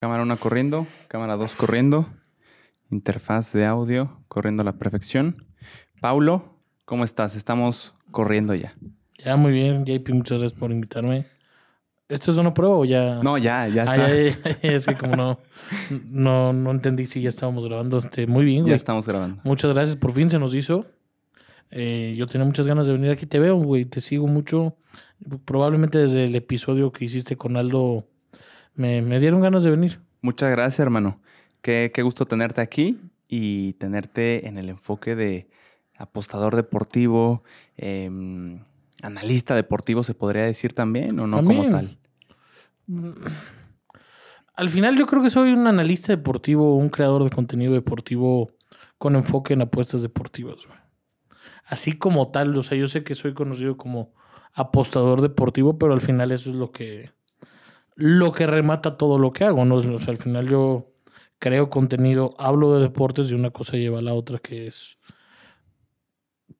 Cámara 1 corriendo, cámara 2 corriendo, interfaz de audio corriendo a la perfección. Paulo, ¿cómo estás? Estamos corriendo ya. Ya, muy bien, JP, muchas gracias por invitarme. ¿Esto es una prueba o ya? No, ya, ya está. ya, ya, ya, es que como no, no, no entendí si ya estábamos grabando. Este, muy bien, Ya güey. estamos grabando. Muchas gracias, por fin se nos hizo. Eh, yo tenía muchas ganas de venir aquí, te veo, güey, te sigo mucho. Probablemente desde el episodio que hiciste con Aldo me, me dieron ganas de venir. Muchas gracias, hermano. Qué, qué gusto tenerte aquí y tenerte en el enfoque de apostador deportivo, em, analista deportivo, se podría decir también, o no como tal. Al final yo creo que soy un analista deportivo, un creador de contenido deportivo con enfoque en apuestas deportivas. Así como tal, o sea, yo sé que soy conocido como apostador deportivo, pero al final eso es lo que lo que remata todo lo que hago, ¿no? O sea, al final yo creo contenido, hablo de deportes y una cosa lleva a la otra que es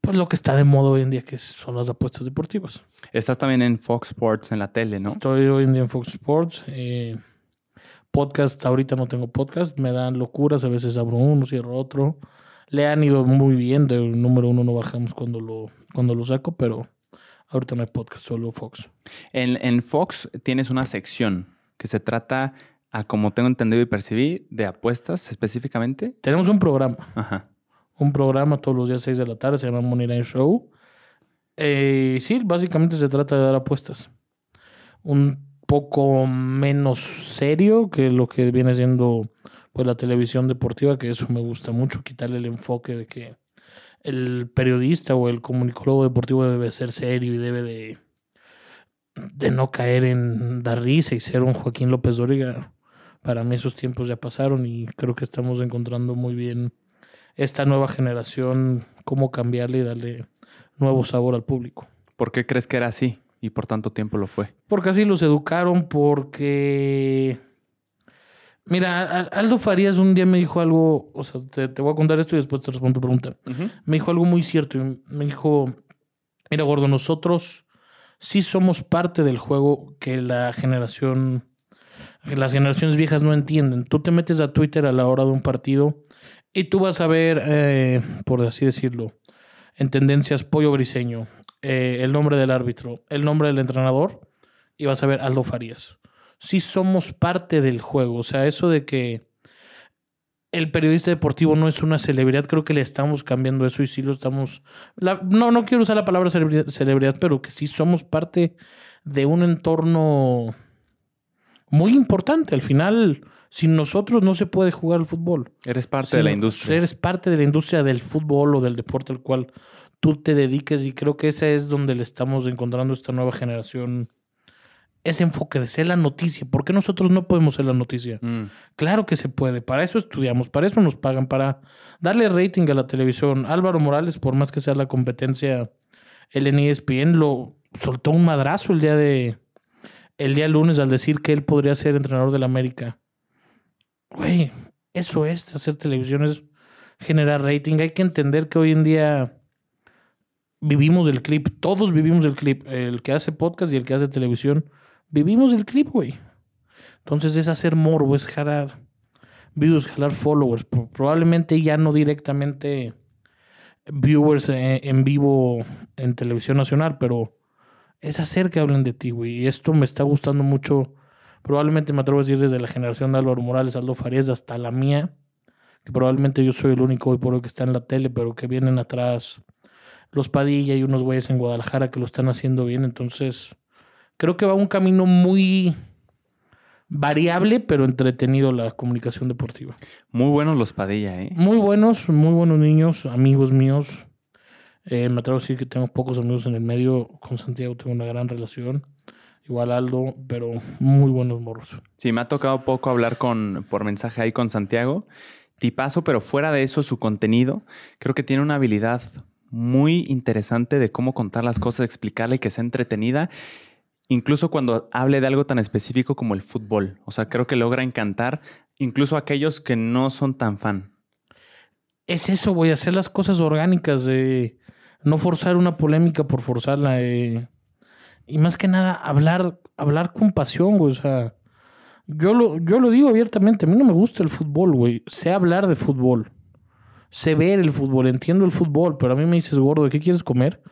pues lo que está de moda hoy en día que son las apuestas deportivas. Estás también en Fox Sports en la tele, ¿no? Estoy hoy en día en Fox Sports. eh, podcast, ahorita no tengo podcast. Me dan locuras. A veces abro uno, cierro otro. Le han ido muy bien. Del número uno no bajamos cuando lo, cuando lo saco, pero ahorita no hay podcast, solo Fox. En, en Fox tienes una sección que se trata, a como tengo entendido y percibí, de apuestas específicamente. Tenemos un programa. Ajá. Un programa todos los días 6 de la tarde. Se llama Money Line Show. Eh, sí, básicamente se trata de dar apuestas. Un poco menos serio que lo que viene siendo pues la televisión deportiva, que eso me gusta mucho, quitarle el enfoque de que el periodista o el comunicólogo deportivo debe ser serio y debe de, de no caer en dar risa y ser un Joaquín López Dóriga. Para mí esos tiempos ya pasaron y creo que estamos encontrando muy bien esta nueva generación, cómo cambiarle y darle nuevo sabor al público. ¿Por qué crees que era así y por tanto tiempo lo fue? Porque así los educaron, porque... Mira, Al- Aldo Farías un día me dijo algo, o sea, te, te voy a contar esto y después te respondo tu pregunta. Me dijo algo muy cierto. y Me dijo, mira, gordo, nosotros sí somos parte del juego que la generación, que las generaciones viejas no entienden. Tú te metes a Twitter a la hora de un partido y tú vas a ver, eh, por así decirlo, en tendencias pollo briseño, eh, el nombre del árbitro, el nombre del entrenador y vas a ver Aldo Farías. Sí somos parte del juego. O sea, eso de que el periodista deportivo no es una celebridad, creo que le estamos cambiando eso y sí lo estamos... la- no, no quiero usar la palabra celebridad, celebridad, pero que sí somos parte de un entorno muy importante. Al final, sin nosotros no se puede jugar el fútbol. Eres parte de la industria. Eres parte de la industria del fútbol o del deporte al cual tú te dediques y creo que ese es donde le estamos encontrando esta nueva generación ese enfoque de ser la noticia. ¿Por qué nosotros no podemos ser la noticia? Mm. Claro que se puede. Para eso estudiamos, para eso nos pagan, para darle rating a la televisión. Álvaro Morales, por más que sea la competencia, el en ESPN lo soltó un madrazo el día de el día lunes al decir que él podría ser entrenador del América. Güey, eso es hacer televisión, es generar rating. Hay que entender que hoy en día vivimos del clip, todos vivimos del clip, el que hace podcast y el que hace televisión, vivimos del clip, güey. Entonces es hacer morbo, es jalar views, jalar followers. Pro- Probablemente ya no directamente viewers eh, en vivo en televisión nacional, pero es hacer que hablen de ti, güey. Y esto me está gustando mucho. Probablemente me atrevo a decir desde la generación de Álvaro Morales, Aldo Farías, hasta la mía, que probablemente yo soy el único hoy por hoy que está en la tele, pero que vienen atrás los Padilla y unos güeyes en Guadalajara que lo están haciendo bien. Entonces, creo que va un camino muy variable, pero entretenido la comunicación deportiva. Muy buenos los Padilla, ¿eh? Muy buenos, muy buenos niños, amigos míos. Eh, me atrevo a decir que tengo pocos amigos en el medio. Con Santiago tengo una gran relación. Igual Aldo, pero muy buenos morros. Sí, me ha tocado poco hablar con, por mensaje ahí con Santiago. Tipazo, pero fuera de eso, su contenido, creo que tiene una habilidad muy interesante de cómo contar las cosas, explicarla y que sea entretenida. Incluso cuando hable de algo tan específico como el fútbol. O sea, creo que logra encantar incluso a aquellos que no son tan fan. Es eso, a hacer las cosas orgánicas, de no forzar una polémica por forzarla. eh. Y más que nada, hablar, hablar con pasión, güey. O sea, Yo lo, yo lo digo abiertamente, a mí no me gusta el fútbol, güey. Sé hablar de fútbol. Sé ver el fútbol, entiendo el fútbol, pero a mí me dices, gordo, ¿qué quieres comer?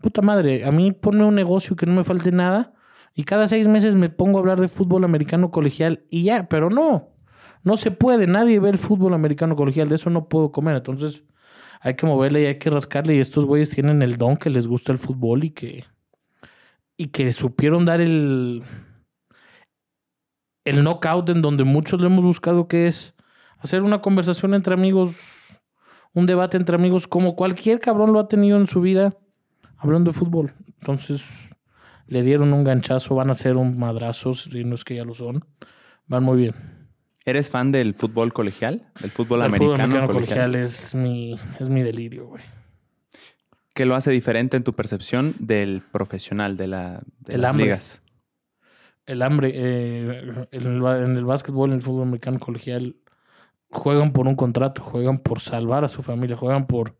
Puta madre, a mí ponme un negocio que no me falte nada y cada seis meses me pongo a hablar de fútbol americano colegial y ya, pero no. No se puede, nadie ve el fútbol americano colegial, de eso no puedo comer. Entonces hay que moverle y hay que rascarle y estos güeyes tienen el don que les gusta el fútbol y que, y que supieron dar el el knockout en donde muchos lo hemos buscado, que es hacer una conversación entre amigos, un debate entre amigos, como cualquier cabrón lo ha tenido en su vida, hablando de fútbol. Entonces, le dieron un ganchazo, van a ser un madrazo, si no es que ya lo son. Van muy bien. ¿Eres fan del fútbol colegial? ¿Del fútbol El americano, fútbol americano colegial? colegial es mi, es mi delirio, güey. ¿Qué lo hace diferente en tu percepción del profesional, de, la, de El las hambre. ligas? El hambre, eh, en, el, en el básquetbol, en el fútbol americano colegial, juegan por un contrato, juegan por salvar a su familia, juegan por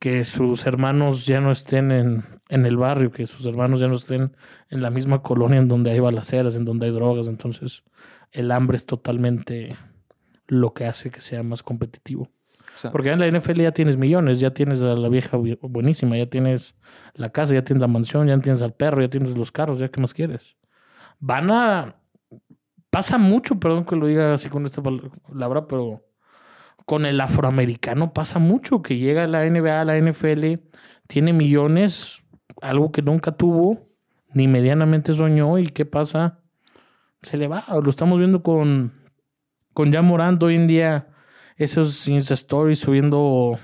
que sus hermanos ya no estén en, en el barrio, que sus hermanos ya no estén en la misma colonia en donde hay balaceras, en donde hay drogas. Entonces, el hambre es totalmente lo que hace que sea más competitivo. O sea, Porque en la NFL ya tienes millones, ya tienes a la vieja bu- buenísima, ya tienes la casa, ya tienes la mansión, ya tienes al perro, ya tienes los carros, ya qué más quieres. Van a... Pasa mucho, perdón que lo diga así con esta pal- palabra, pero con el afroamericano pasa mucho, que llega a la NBA, a la NFL, tiene millones, algo que nunca tuvo, ni medianamente soñó, y ¿qué pasa? Se le va, lo estamos viendo con, con ya Morant hoy en día esos Insta Stories subiendo,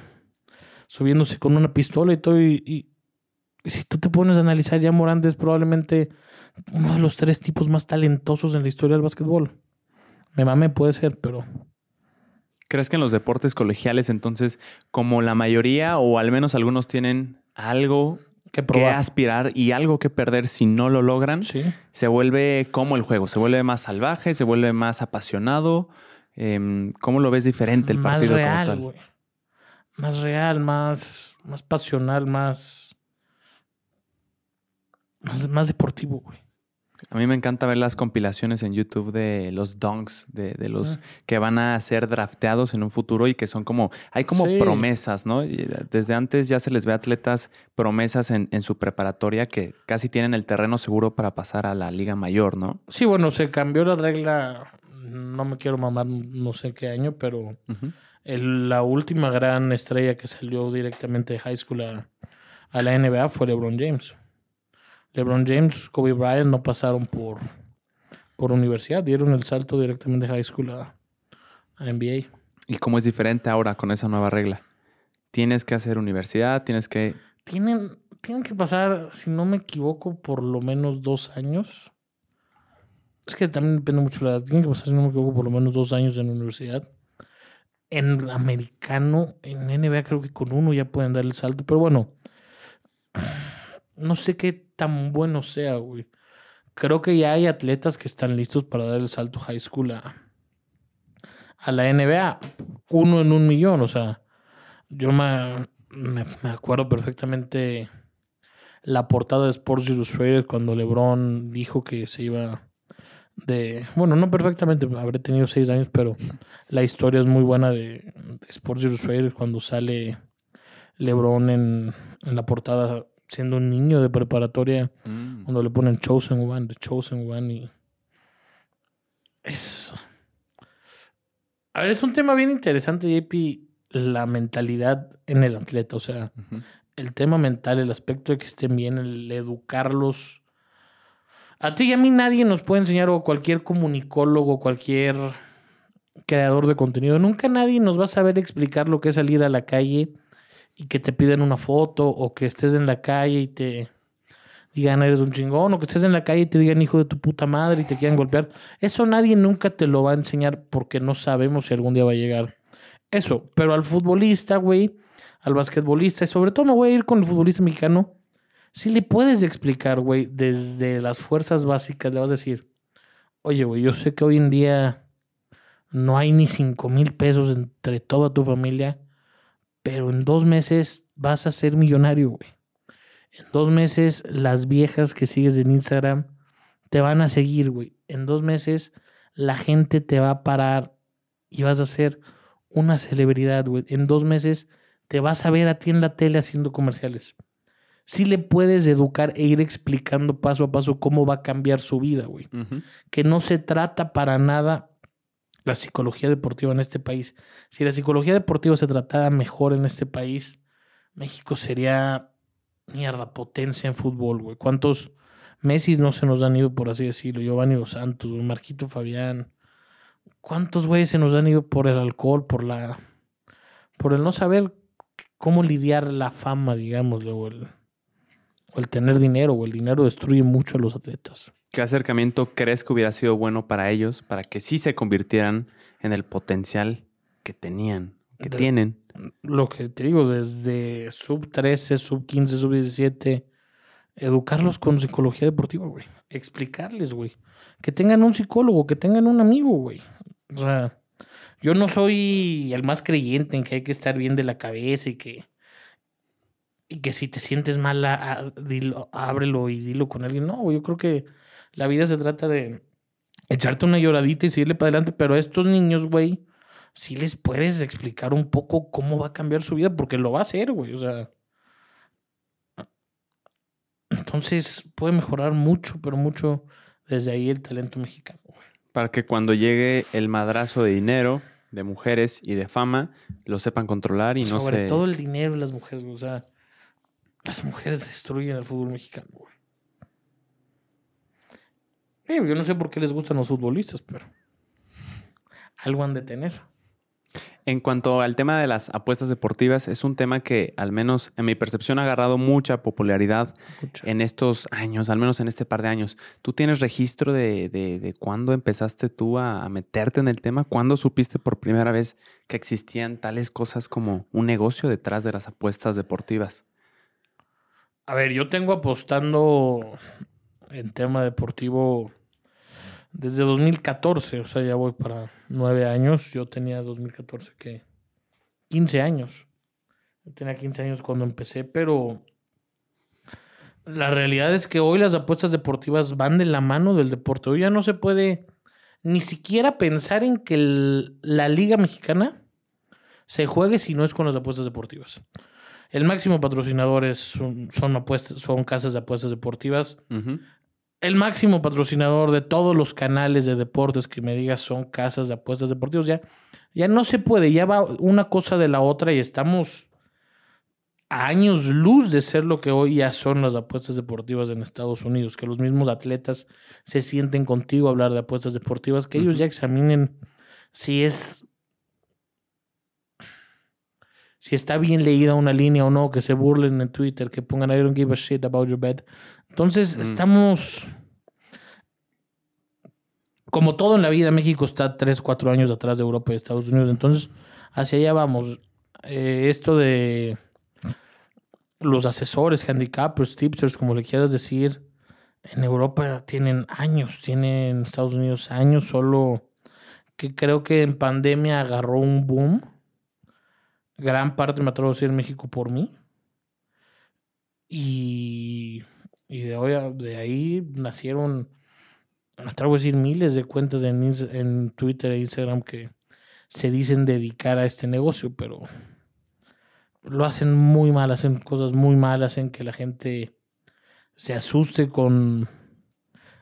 subiéndose con una pistola y todo. Y, si tú te pones a analizar, ya Morant es probablemente uno de los tres tipos más talentosos en la historia del básquetbol. Me mame, puede ser, pero ¿Crees que en los deportes colegiales entonces, como la mayoría o al menos algunos tienen algo que que aspirar y algo que perder si no lo logran, Sí. se vuelve como el juego, se vuelve más salvaje, se vuelve más apasionado. Em, ¿Cómo lo ves diferente el más partido como real, güey. Más real, más, más pasional, más, más, más deportivo, güey. A mí me encanta ver las compilaciones en YouTube de los donks, de, de los Ah. que van a ser drafteados en un futuro y que son como, hay como Sí. promesas, ¿no? Y Desde antes ya se les ve atletas promesas en, en su preparatoria que casi tienen el terreno seguro para pasar a la liga mayor, ¿no? Sí, bueno, se cambió la regla, no me quiero mamar no sé qué año, pero el- la última gran estrella que salió directamente de high school a, a la NBA fue LeBron James. LeBron James, Kobe Bryant no pasaron por, por universidad, dieron el salto directamente de high school a, a NBA. ¿Y cómo es diferente ahora con esa nueva regla? Tienes que hacer universidad, tienes que... Tienen, tienen que pasar, si no me equivoco, por lo menos dos años. Es que también depende mucho de la edad. Tienen que pasar, si no me equivoco, por lo menos dos años en la universidad. En americano, en NBA creo que con uno ya pueden dar el salto. Pero bueno, no sé qué tan bueno sea, güey. Creo que ya hay atletas que están listos para dar el salto high school a, a la NBA. Uno en un millón, o sea. Yo me, acuerdo perfectamente la portada de Sports Illustrated cuando LeBron dijo que se iba de... Bueno, no perfectamente, habré tenido seis años, pero la historia es muy buena de, de Sports Illustrated cuando sale LeBron en, en la portada siendo un niño de preparatoria Mm. cuando le ponen Chosen One, The Chosen One y... Es... A ver, es un tema bien interesante, JP, la mentalidad en el atleta, o sea, el tema mental, el aspecto de que estén bien, el educarlos. A ti y a mí nadie nos puede enseñar, o cualquier comunicólogo, cualquier creador de contenido, nunca nadie nos va a saber explicar lo que es salir a la calle y que te piden una foto, o que estés en la calle y te digan eres un chingón, o que estés en la calle y te digan hijo de tu puta madre y te quieran golpear. Eso nadie nunca te lo va a enseñar porque no sabemos si algún día va a llegar. Eso, pero al futbolista, güey, al basquetbolista, y sobre todo me voy a ir con el futbolista mexicano, si le puedes explicar, güey, desde las fuerzas básicas, le vas a decir, oye, güey, yo sé que hoy en día no hay ni cinco mil pesos entre toda tu familia, pero en dos meses vas a ser millonario, güey. En dos meses las viejas que sigues en Instagram te van a seguir, güey. En dos meses la gente te va a parar y vas a ser una celebridad, güey. En dos meses te vas a ver a ti en la tele haciendo comerciales. Sí le puedes educar e ir explicando paso a paso cómo va a cambiar su vida, güey. Que no se trata para nada la psicología deportiva en este país. Si la psicología deportiva se tratara mejor en este país, México sería mierda potencia en fútbol, güey. ¿Cuántos Messi no se nos han ido, por así decirlo? Giovanni Dos Santos, Marquito Fabián. ¿Cuántos güeyes se nos han ido por el alcohol, por la. por el no saber cómo lidiar la fama, digámosle, o el, o el tener dinero, o el dinero destruye mucho a los atletas. ¿Qué acercamiento crees que hubiera sido bueno para ellos para que sí se convirtieran en el potencial que tenían, que De- tienen? Lo que te digo, desde sub 13, sub 15, sub 17, educarlos con psicología deportiva, güey. Explicarles, güey. Que tengan un psicólogo, que tengan un amigo, güey. O sea, yo no soy el más creyente en que hay que estar bien de la cabeza y que, y que si te sientes mal, a- a- dilo- ábrelo y dilo con alguien. No, yo creo que la vida se trata de echarte una lloradita y seguirle para adelante, pero a estos niños, güey, sí les puedes explicar un poco cómo va a cambiar su vida, porque lo va a hacer, güey. O sea. Entonces puede mejorar mucho, pero mucho desde ahí el talento mexicano. güey. Para que cuando llegue el madrazo de dinero, de mujeres y de fama, lo sepan controlar y no Sobre se... todo el dinero y las mujeres. O sea, las mujeres destruyen el fútbol mexicano, güey. Yo no sé por qué les gustan los futbolistas, pero algo han de tener. En cuanto al tema de las apuestas deportivas, es un tema que, al menos en mi percepción, ha agarrado mucha popularidad Escucha. en estos años, al menos en este par de años. ¿Tú tienes registro de, de, de cuándo empezaste tú a, a meterte en el tema? ¿Cuándo supiste por primera vez que existían tales cosas como un negocio detrás de las apuestas deportivas? A ver, yo tengo apostando en tema deportivo desde 2014, o sea, ya voy para nueve años. Yo tenía 2014 que 15 años. Yo tenía 15 años cuando empecé, pero la realidad es que hoy las apuestas deportivas van de la mano del deporte. Hoy ya no se puede ni siquiera pensar en que la liga mexicana se juegue si no es con las apuestas deportivas. El máximo patrocinador es, son, apuestas, son casas de apuestas deportivas. Ujú. El máximo patrocinador de todos los canales de deportes que me digas son casas de apuestas deportivas. Ya, ya no se puede, ya va una cosa de la otra y estamos a años luz de ser lo que hoy ya son las apuestas deportivas en Estados Unidos. Que los mismos atletas se sienten contigo a hablar de apuestas deportivas, que ellos ya examinen si es si está bien leída una línea o no, que se burlen en Twitter, que pongan I don't give a shit about your bet. Entonces, Mm. estamos. Como todo en la vida, México está 3, 4 años atrás de Europa y Estados Unidos. Entonces, hacia allá vamos. Eh, esto de los asesores, handicappers, tipsters, como le quieras decir, en Europa tienen años, tienen en Estados Unidos años, solo que creo que en pandemia agarró un boom. Gran parte me atrevo a decir en México por mí. Y, y de, hoy a- de ahí nacieron, atrevo a decir, miles de cuentas en, en Twitter e Instagram que se dicen dedicar a este negocio, pero lo hacen muy mal, hacen cosas muy malas, hacen que la gente se asuste con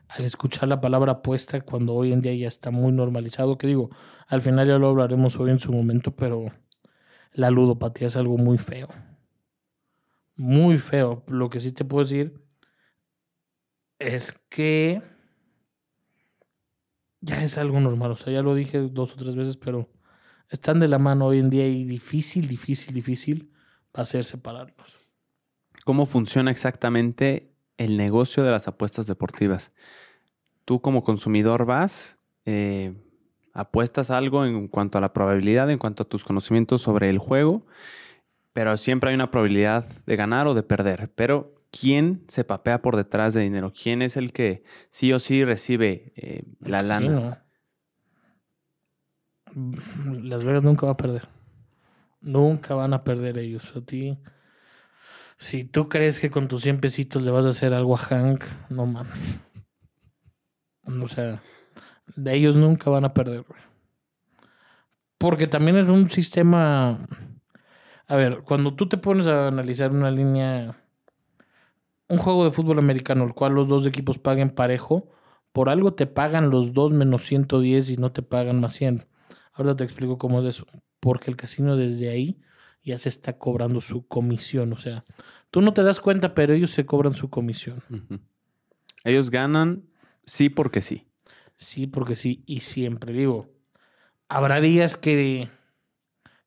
al escuchar la palabra apuesta cuando hoy en día ya está muy normalizado, que digo, al final ya lo hablaremos hoy en su momento, pero la ludopatía es algo muy feo. Muy feo. Lo que sí te puedo decir es que ya es algo normal. O sea, ya lo dije dos o tres veces, pero están de la mano hoy en día y difícil, difícil, difícil va a ser separarlos. ¿Cómo funciona exactamente el negocio de las apuestas deportivas? Tú como consumidor vas, eh, apuestas algo en cuanto a la probabilidad, en cuanto a tus conocimientos sobre el juego, pero siempre hay una probabilidad de ganar o de perder. Pero ¿quién se papea por detrás de dinero? ¿Quién es el que sí o sí recibe eh, la Sí, lana? ¿no? Las Vegas nunca va a perder. Nunca van a perder ellos. A ti, si tú crees que con tus 100 pesitos le vas a hacer algo a Hank, no mames. O sea, De ellos nunca van a perder, güey. Porque también es un sistema. A ver, cuando tú te pones a analizar una línea. Un juego de fútbol americano, el cual los dos equipos paguen parejo, por algo te pagan los dos menos 110 y no te pagan más 100. Ahora te explico cómo es eso. Porque el casino desde ahí ya se está cobrando su comisión. O sea, tú no te das cuenta, pero ellos se cobran su comisión. Ellos ganan sí porque sí. Sí, porque sí. Y siempre digo, habrá días que,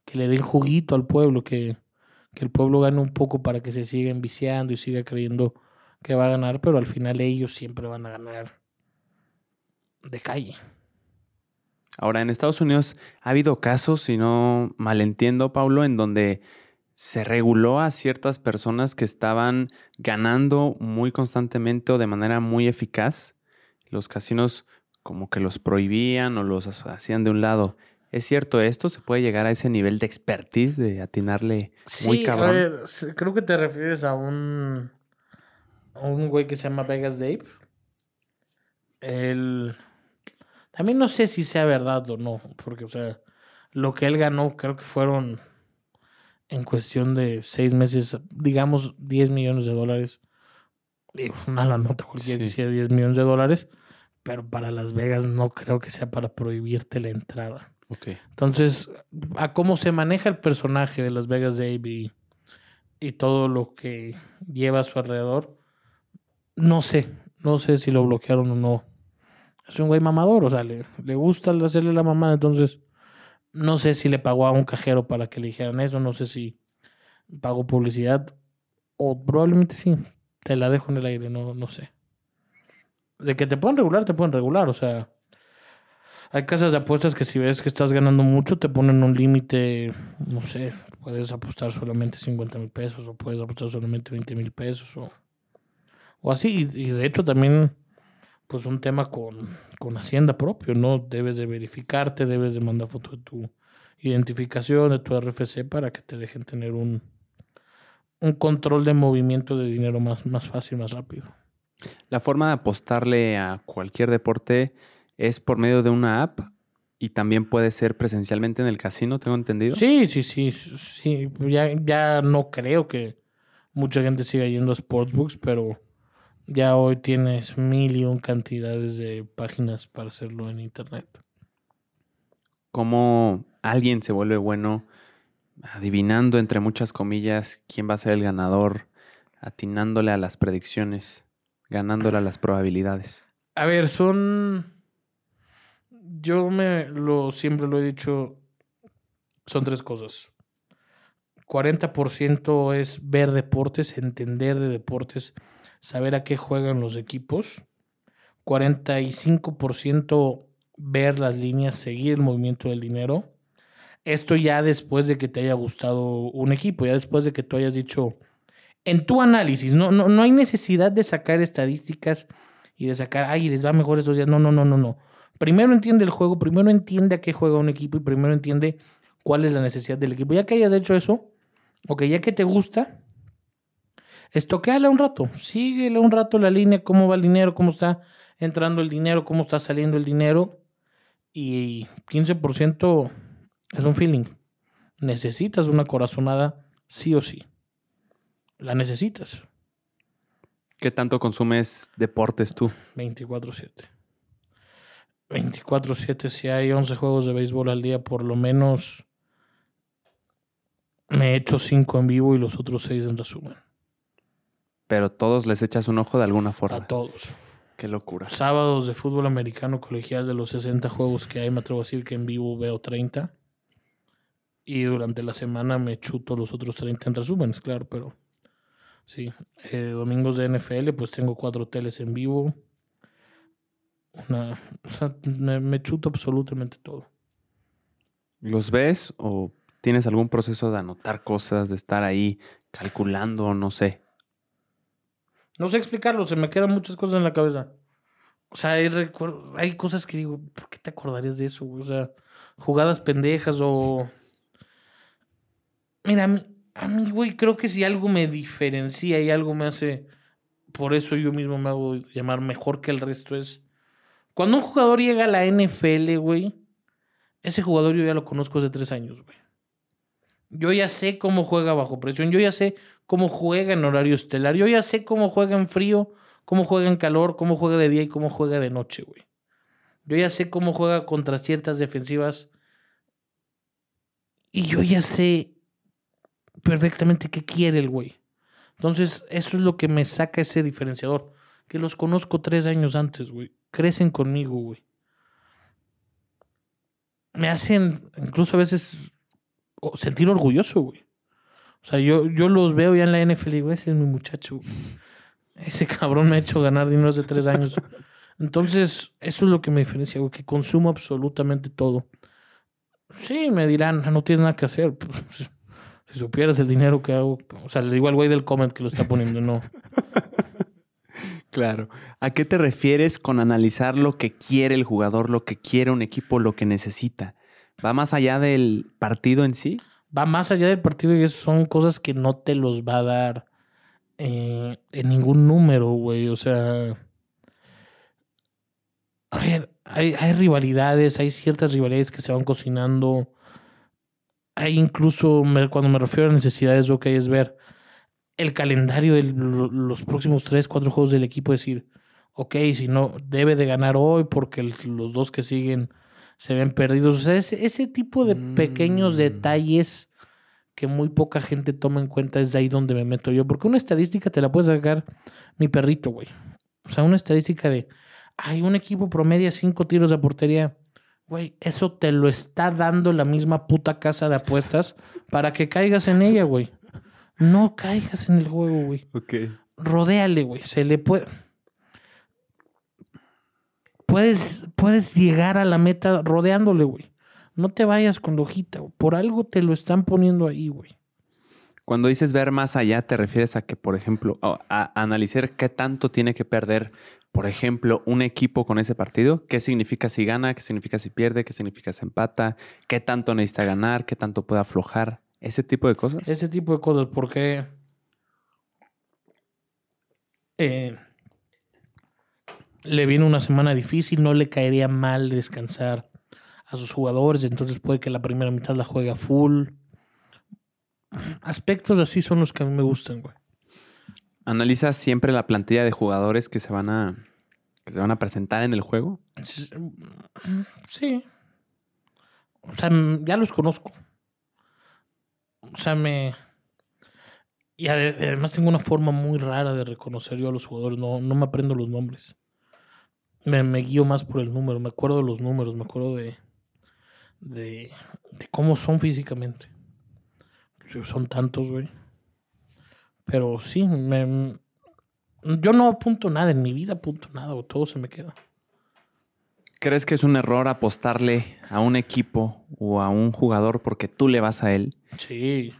que le den juguito al pueblo, que, que el pueblo gane un poco para que se siga enviciando y siga creyendo que va a ganar, pero al final ellos siempre van a ganar de calle. Ahora, en Estados Unidos ha habido casos, si no malentiendo, Pablo, en donde se reguló a ciertas personas que estaban ganando muy constantemente o de manera muy eficaz. Los casinos como que los prohibían o los hacían de un lado. ¿Es cierto esto? ¿Se puede llegar a ese nivel de expertise, de atinarle muy Sí, cabrón? a ver, creo que te refieres a un, a un güey que se llama Vegas Dave. Él... También no sé si sea verdad o no, porque, o sea, lo que él ganó creo que fueron en cuestión de seis meses, digamos, 10 millones de dólares. Digo, una la nota cualquiera Sí. quisiera 10 millones de dólares, pero para Las Vegas no creo que sea para prohibirte la entrada. Ok. Entonces, a cómo se maneja el personaje de Las Vegas Dave y todo lo que lleva a su alrededor, no sé, no sé si lo bloquearon o no. Es un güey mamador, o sea, le, le gusta hacerle la mamada, entonces no sé si le pagó a un cajero para que le dijeran eso, no sé si pagó publicidad o probablemente sí, te la dejo en el aire, no, no sé. De que te pueden regular, te pueden regular, o sea, hay casas de apuestas que si ves que estás ganando mucho, te ponen un límite, no sé, puedes apostar solamente 50 mil pesos o puedes apostar solamente 20 mil pesos o, o así. Y, de hecho también, pues un tema con, con Hacienda propio, ¿no? Debes de verificarte, debes de mandar foto de tu identificación, de tu RFC para que te dejen tener un, un control de movimiento de dinero más, más fácil, más rápido. La forma de apostarle a cualquier deporte es por medio de una app y también puede ser presencialmente en el casino, tengo entendido. Sí, sí, sí, sí. Ya, ya no creo que mucha gente siga yendo a sportsbooks, pero ya hoy tienes mil y un cantidades de páginas para hacerlo en internet. ¿Cómo alguien se vuelve bueno adivinando entre muchas comillas quién va a ser el ganador, atinándole a las predicciones, ganándole a las probabilidades? A ver, son. Yo me lo siempre lo he dicho. Son tres cosas. 40% es ver deportes, entender de deportes, saber a qué juegan los equipos. 45% ver las líneas, seguir el movimiento del dinero. Esto ya después de que te haya gustado un equipo, ya después de que tú hayas dicho, en tu análisis, no, no, no hay necesidad de sacar estadísticas y de sacar, ay, les va mejor estos días. No, no, no, no, no. Primero entiende el juego, primero entiende a qué juega un equipo y primero entiende cuál es la necesidad del equipo. Ya que hayas hecho eso, ok, ya que te gusta, estoqueala un rato, síguele un rato la línea, cómo va el dinero, cómo está entrando el dinero, cómo está saliendo el dinero. Y 15% es un feeling. Necesitas una corazonada sí o sí. La necesitas. ¿Qué tanto consumes deportes tú? 24-7. 24-7, si hay 11 juegos de béisbol al día, por lo menos me he hecho 5 en vivo y los otros 6 en resumen. Pero todos les echas un ojo de alguna forma. A todos. Qué locura. Sábados de fútbol americano colegial de los 60 juegos que hay, me atrevo a decir que en vivo veo 30. Y durante la semana me chuto los otros 30 en resúmenes, claro, pero sí. Eh, domingos de NFL, pues tengo cuatro teles en vivo. Una, o sea, me, me chuto absolutamente todo. ¿Los ves o tienes algún proceso de anotar cosas, de estar ahí calculando, no sé? No sé explicarlo, se me quedan muchas cosas en la cabeza. O sea, hay, hay cosas que digo, ¿por qué te acordarías de eso? O sea, jugadas pendejas o... Mira, a mí, a mí, güey, creo que si algo me diferencia y algo me hace... Por eso yo mismo me hago llamar mejor que el resto es... Cuando un jugador llega a la NFL, güey, ese jugador yo ya lo conozco hace tres años, güey. Yo ya sé cómo juega bajo presión, yo ya sé cómo juega en horario estelar, yo ya sé cómo juega en frío, cómo juega en calor, cómo juega de día y cómo juega de noche, güey. Yo ya sé cómo juega contra ciertas defensivas. Y yo ya sé perfectamente qué quiere el güey. Entonces, eso es lo que me saca ese diferenciador. Que los conozco tres años antes, güey. Crecen conmigo, güey. Me hacen, incluso a veces, sentir orgulloso, güey. O sea, yo, yo los veo ya en la NFL y digo, ese es mi muchacho. Ese cabrón me ha hecho ganar dinero hace tres años. Entonces, eso es lo que me diferencia, güey, que consumo absolutamente todo. Sí, me dirán, no tienes nada que hacer. Pues, si supieras el dinero que hago. O sea, le digo al güey del comment que lo está poniendo, no. Claro. ¿A qué te refieres con analizar lo que quiere el jugador, lo que quiere un equipo, lo que necesita? ¿Va más allá del partido en sí? Va más allá del partido y eso son cosas que no te los va a dar eh, en ningún número, güey. O sea. A ver, hay, hay rivalidades, hay ciertas rivalidades que se van cocinando hay incluso, cuando me refiero a necesidades, lo que hay es ver el calendario de los próximos 3, 4 juegos del equipo, decir, ok, si no, debe de ganar hoy porque los dos que siguen se ven perdidos. O sea, ese, tipo de pequeños mm. detalles que muy poca gente toma en cuenta es de ahí donde me meto yo. Porque una estadística te la puede sacar mi perrito, güey. O sea, una estadística de, hay un equipo promedia cinco tiros de portería. Güey, eso te lo está dando la misma puta casa de apuestas para que caigas en ella, güey. No caigas en el juego, güey. Ok. Rodéale, güey. Se le puede. Puedes, puedes llegar a la meta rodeándole, güey. No te vayas con la hojita. Por algo te lo están poniendo ahí, güey. Cuando dices ver más allá, te refieres a que, por ejemplo, a analizar qué tanto tiene que perder por ejemplo, un equipo con ese partido? ¿Qué significa si gana? ¿Qué significa si pierde? ¿Qué significa si empata? ¿Qué tanto necesita ganar? ¿Qué tanto puede aflojar? ¿Ese tipo de cosas? Ese tipo de cosas, porque eh, le viene una semana difícil, no le caería mal descansar a sus jugadores, entonces puede que la primera mitad la juegue a full. Aspectos así son los que a mí me gustan, güey. ¿Analizas siempre la plantilla de jugadores que se van a, que se van a presentar en el juego? Sí. O sea, ya los conozco. O sea, me... Y además tengo una forma muy rara de reconocer yo a los jugadores. No, no me aprendo los nombres. Me, me, guío más por el número. Me acuerdo de los números. Me acuerdo de, de, cómo son físicamente. Son tantos, güey. Pero sí, me, yo no apunto nada, en mi vida apunto nada, todo se me queda. ¿Crees que es un error apostarle a un equipo o a un jugador porque tú le vas a él? Sí.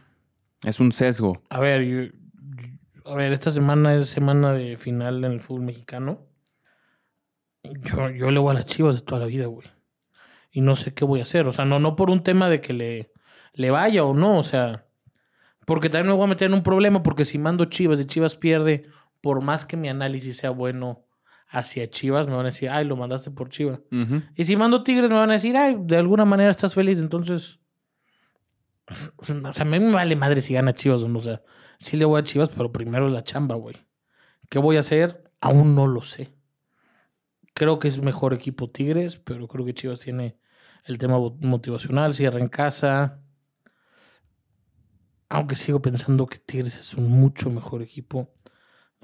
Es un sesgo. A ver, a ver, esta semana es semana de final en el fútbol mexicano. Yo, yo le voy a las chivas de toda la vida, güey. Y no sé qué voy a hacer. O sea, no, no por un tema de que le, le vaya o no. O sea, porque también me voy a meter en un problema porque si mando Chivas y Chivas pierde, por más que mi análisis sea bueno hacia Chivas, me van a decir, ay, lo mandaste por Chivas. Y si mando Tigres, me van a decir, ay, de alguna manera estás feliz, entonces... O sea, a mí me vale madre si gana Chivas o no. O sea, sí le voy a Chivas, pero primero la chamba, güey. ¿Qué voy a hacer? Aún no lo sé. Creo que es mejor equipo Tigres, pero creo que Chivas tiene el tema motivacional, cierra en casa. Aunque sigo pensando que Tigres es un mucho mejor equipo.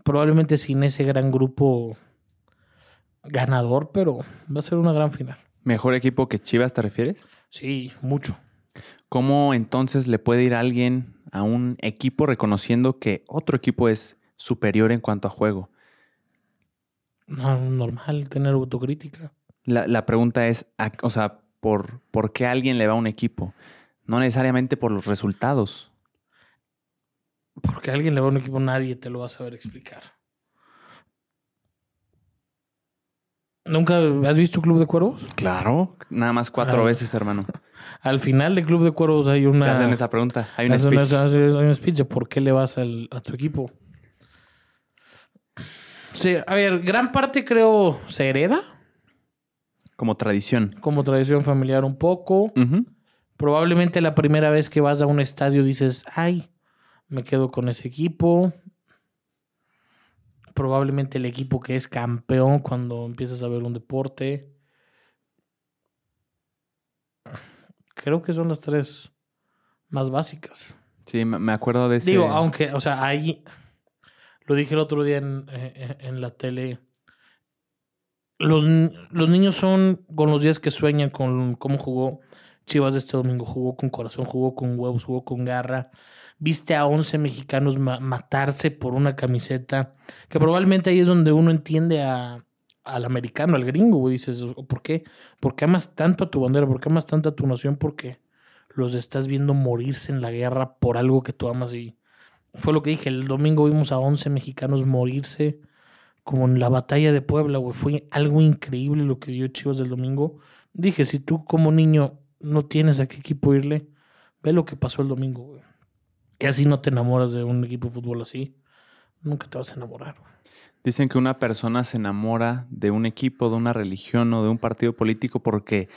Probablemente sin ese gran grupo ganador, pero va a ser una gran final. ¿Mejor equipo que Chivas te refieres? Sí, mucho. ¿Cómo entonces le puede ir alguien a un equipo reconociendo que otro equipo es superior en cuanto a juego? No, normal tener autocrítica. La, la pregunta es, o sea, ¿por, ¿por qué alguien le va a un equipo? No necesariamente por los resultados. Porque alguien le va a un equipo, nadie te lo va a saber explicar. ¿Nunca has visto Club de Cuervos? Claro, nada más cuatro veces, hermano. Al final de Club de Cuervos hay una. Te hacen esa pregunta. Hay un speech. hay un speech de por qué le vas a tu equipo. Sí, a ver, gran parte creo se hereda. Como tradición. como tradición familiar un poco. Probablemente la primera vez que vas a un estadio dices, ay, me quedo con ese equipo. Probablemente el equipo que es campeón cuando empiezas a ver un deporte. Creo que son las tres más básicas. Sí, me acuerdo de ese. Digo, aunque, o sea, ahí lo dije el otro día en, eh, en la tele. Los, los niños son con los días que sueñan con cómo jugó Chivas este domingo. Jugó con corazón, jugó con huevos, jugó con garra. Viste a 11 mexicanos ma- matarse por una camiseta. Que probablemente ahí es donde uno entiende a, al americano, al gringo. güey. Dices, ¿por qué? ¿Por qué amas tanto a tu bandera? ¿Por qué amas tanto a tu nación? Porque los estás viendo morirse en la guerra por algo que tú amas y fue lo que dije, el domingo vimos a 11 mexicanos morirse como en la batalla de Puebla, güey, fue algo increíble lo que dio Chivas del domingo. Dije, si tú como niño no tienes a qué equipo irle, ve lo que pasó el domingo, güey. Y así no te enamoras de un equipo de fútbol así, nunca te vas a enamorar. Dicen que una persona se enamora de un equipo, de una religión o de un partido político porque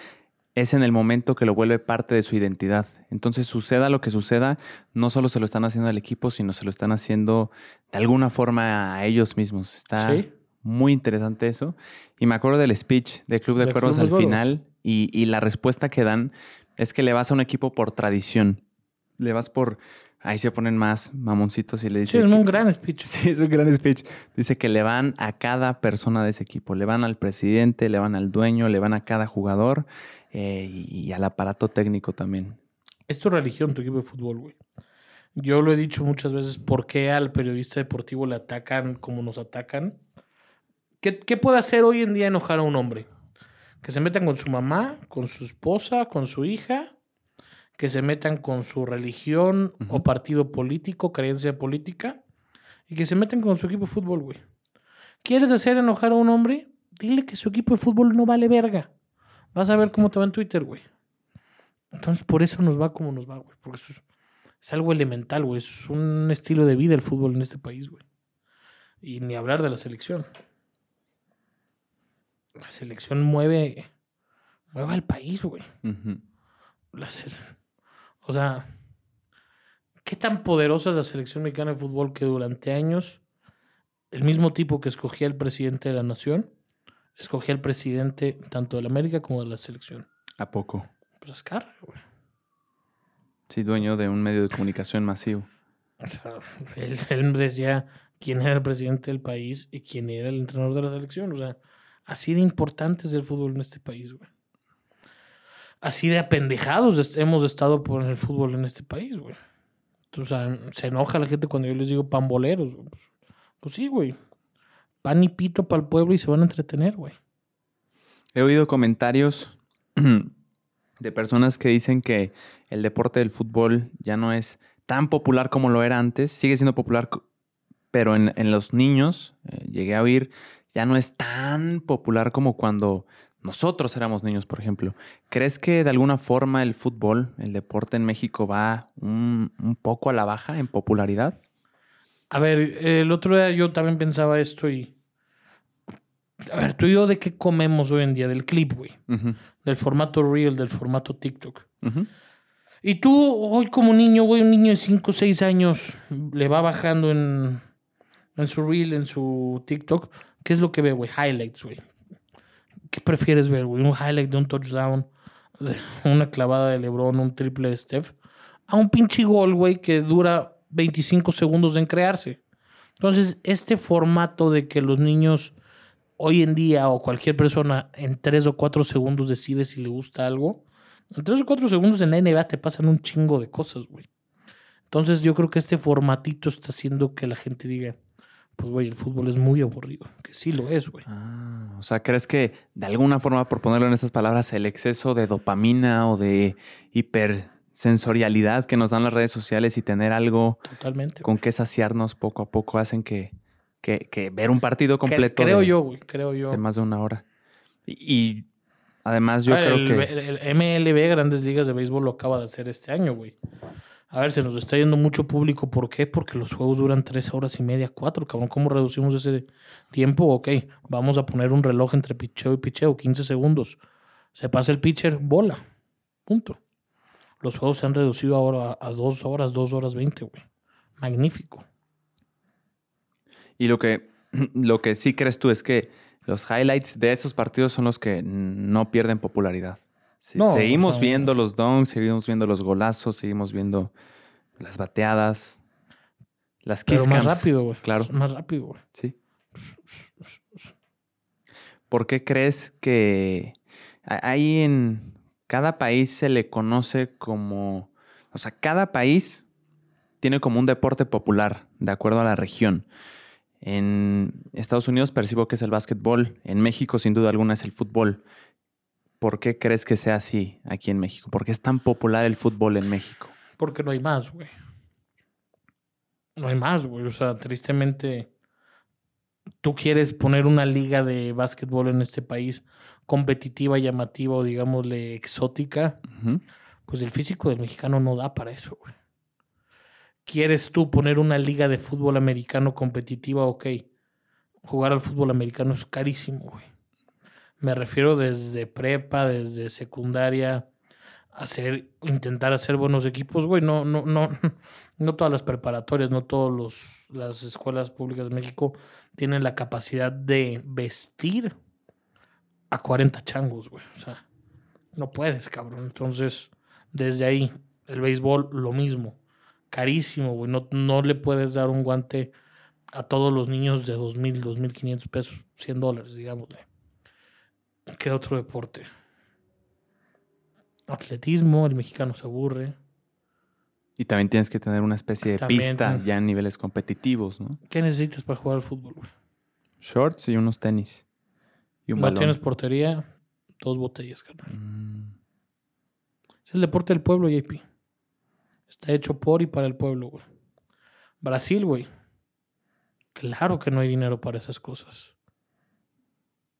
es en el momento que lo vuelve parte de su identidad. Entonces, suceda lo que suceda, no solo se lo están haciendo al equipo, sino se lo están haciendo de alguna forma a ellos mismos. Está Sí. muy interesante eso. Y me acuerdo del speech de Club de Del Cuervos de al final y, y la respuesta que dan es que le vas a un equipo por tradición. Le vas por... Ahí se ponen más mamoncitos y le Sí, dicen... es un gran speech. Sí, es un gran speech. Dice que le van a cada persona de ese equipo. Le van al presidente, le van al dueño, le van a cada jugador eh, y, y al aparato técnico también. Es tu religión, tu equipo de fútbol, güey. Yo lo he dicho muchas veces, ¿por qué al periodista deportivo le atacan como nos atacan? ¿Qué, qué puede hacer hoy en día enojar a un hombre? Que se metan con su mamá, con su esposa, con su hija, que se metan con su religión o partido político, creencia política, y que se metan con su equipo de fútbol, güey. ¿Quieres hacer enojar a un hombre? Dile que su equipo de fútbol no vale verga. Vas a ver cómo te va en Twitter, güey. Entonces, por eso nos va como nos va, güey. Porque eso es, es algo elemental, güey. Es un estilo de vida el fútbol en este país, güey. Y ni hablar de la selección. La selección mueve, mueve al país, güey. La sele- O sea, ¿qué tan poderosa es la selección mexicana de fútbol que durante años el mismo tipo que escogía el presidente de la nación escogía el presidente tanto de la América como de la selección? ¿A poco? Pues Azcárraga, güey. Sí, dueño de un medio de comunicación masivo. O sea, él, él decía quién era el presidente del país y quién era el entrenador de la selección. O sea, así de importante es el fútbol en este país, güey. Así de apendejados hemos estado por el fútbol en este país, güey. O sea, se enoja la gente cuando yo les digo pamboleros. Pues, pues sí, güey. Pan y pito para el pueblo y se van a entretener, güey. He oído comentarios de personas que dicen que el deporte del fútbol ya no es tan popular como lo era antes. Sigue siendo popular, pero en, en los niños, eh, llegué a oír, ya no es tan popular como cuando nosotros éramos niños, por ejemplo. ¿Crees que de alguna forma el fútbol, el deporte en México va un, un poco a la baja en popularidad? A ver, el otro día yo también pensaba esto y... A ver, tú y yo de qué comemos hoy en día, del clip, güey. Del formato Reel, del formato TikTok. Y tú, hoy como niño, güey, un niño de 5 o 6 años, le va bajando en, en su Reel, en su TikTok. ¿Qué es lo que ve, güey? Highlights, güey. ¿Qué prefieres ver, güey? ¿Un highlight de un touchdown? de una clavada de LeBron, un triple de Steph? A un pinche gol, güey, que dura 25 segundos en crearse. Entonces, este formato de que los niños hoy en día o cualquier persona en 3 o 4 segundos decide si le gusta algo, en 3 o 4 segundos en la NBA te pasan un chingo de cosas, güey. Entonces yo creo que este formatito está haciendo que la gente diga, pues güey, el fútbol es muy aburrido, que sí lo es, güey. Ah, o sea, ¿crees que de alguna forma, por ponerlo en estas palabras, el exceso de dopamina o de hipersensorialidad que nos dan las redes sociales y tener algo Totalmente. con que saciarnos poco a poco hacen que, que- que ver un partido completo creo de, yo, güey, creo yo. de más de una hora? Y, y además yo A ver, creo el, que... el- el MLB, Grandes Ligas de Béisbol, lo acaba de hacer este año, güey. A ver, se nos está yendo mucho público. ¿Por qué? Porque los juegos duran tres horas y media, cuatro. Cabrón, ¿cómo reducimos ese tiempo? Ok, vamos a poner un reloj entre picheo y picheo, 15 segundos. Se pasa el pitcher, bola. Punto. Los juegos se han reducido ahora a dos horas, dos horas veinte, güey. Magnífico. Y lo que, lo que sí crees tú es que los highlights de esos partidos son los que no pierden popularidad. No, seguimos o sea- viendo los donks, seguimos viendo los golazos, seguimos viendo las bateadas, las Pero kiss más cams. rápido, güey. Claro, Más rápido, güey. sí. ¿Por qué crees que ahí en cada país se le conoce como, o sea, cada país tiene como un deporte popular de acuerdo a la región? En Estados Unidos percibo que es el básquetbol, en México sin duda alguna es el fútbol. ¿Por qué crees que sea así aquí en México? ¿Por qué es tan popular el fútbol en México? Porque no hay más, güey. No hay más, güey. O sea, tristemente, tú quieres poner una liga de básquetbol en este país competitiva, llamativa o digámosle exótica, pues el físico del mexicano no da para eso, güey. ¿Quieres tú poner una liga de fútbol americano competitiva? Ok. Jugar al fútbol americano es carísimo, güey. Me refiero desde prepa, desde secundaria, hacer, intentar hacer buenos equipos, güey. No, no, no, no todas las preparatorias, no todas las escuelas públicas de México tienen la capacidad de vestir a 40 changos, güey. O sea, no puedes, cabrón. Entonces, desde ahí, el béisbol, lo mismo. Carísimo, güey. No, no le puedes dar un guante a todos los niños de 2.000, 2.500 pesos, 100 dólares, digámosle. ¿Qué otro deporte? Atletismo, el mexicano se aburre. Y también tienes que tener una especie de También, pista ya en niveles competitivos, ¿no? ¿Qué necesitas para jugar al fútbol, güey? Shorts y unos tenis. Y un No balón. tienes portería, dos botellas, carnal. Mm. Es el deporte del pueblo, JP. Está hecho por y para el pueblo, güey. Brasil, güey. Claro que no hay dinero para esas cosas.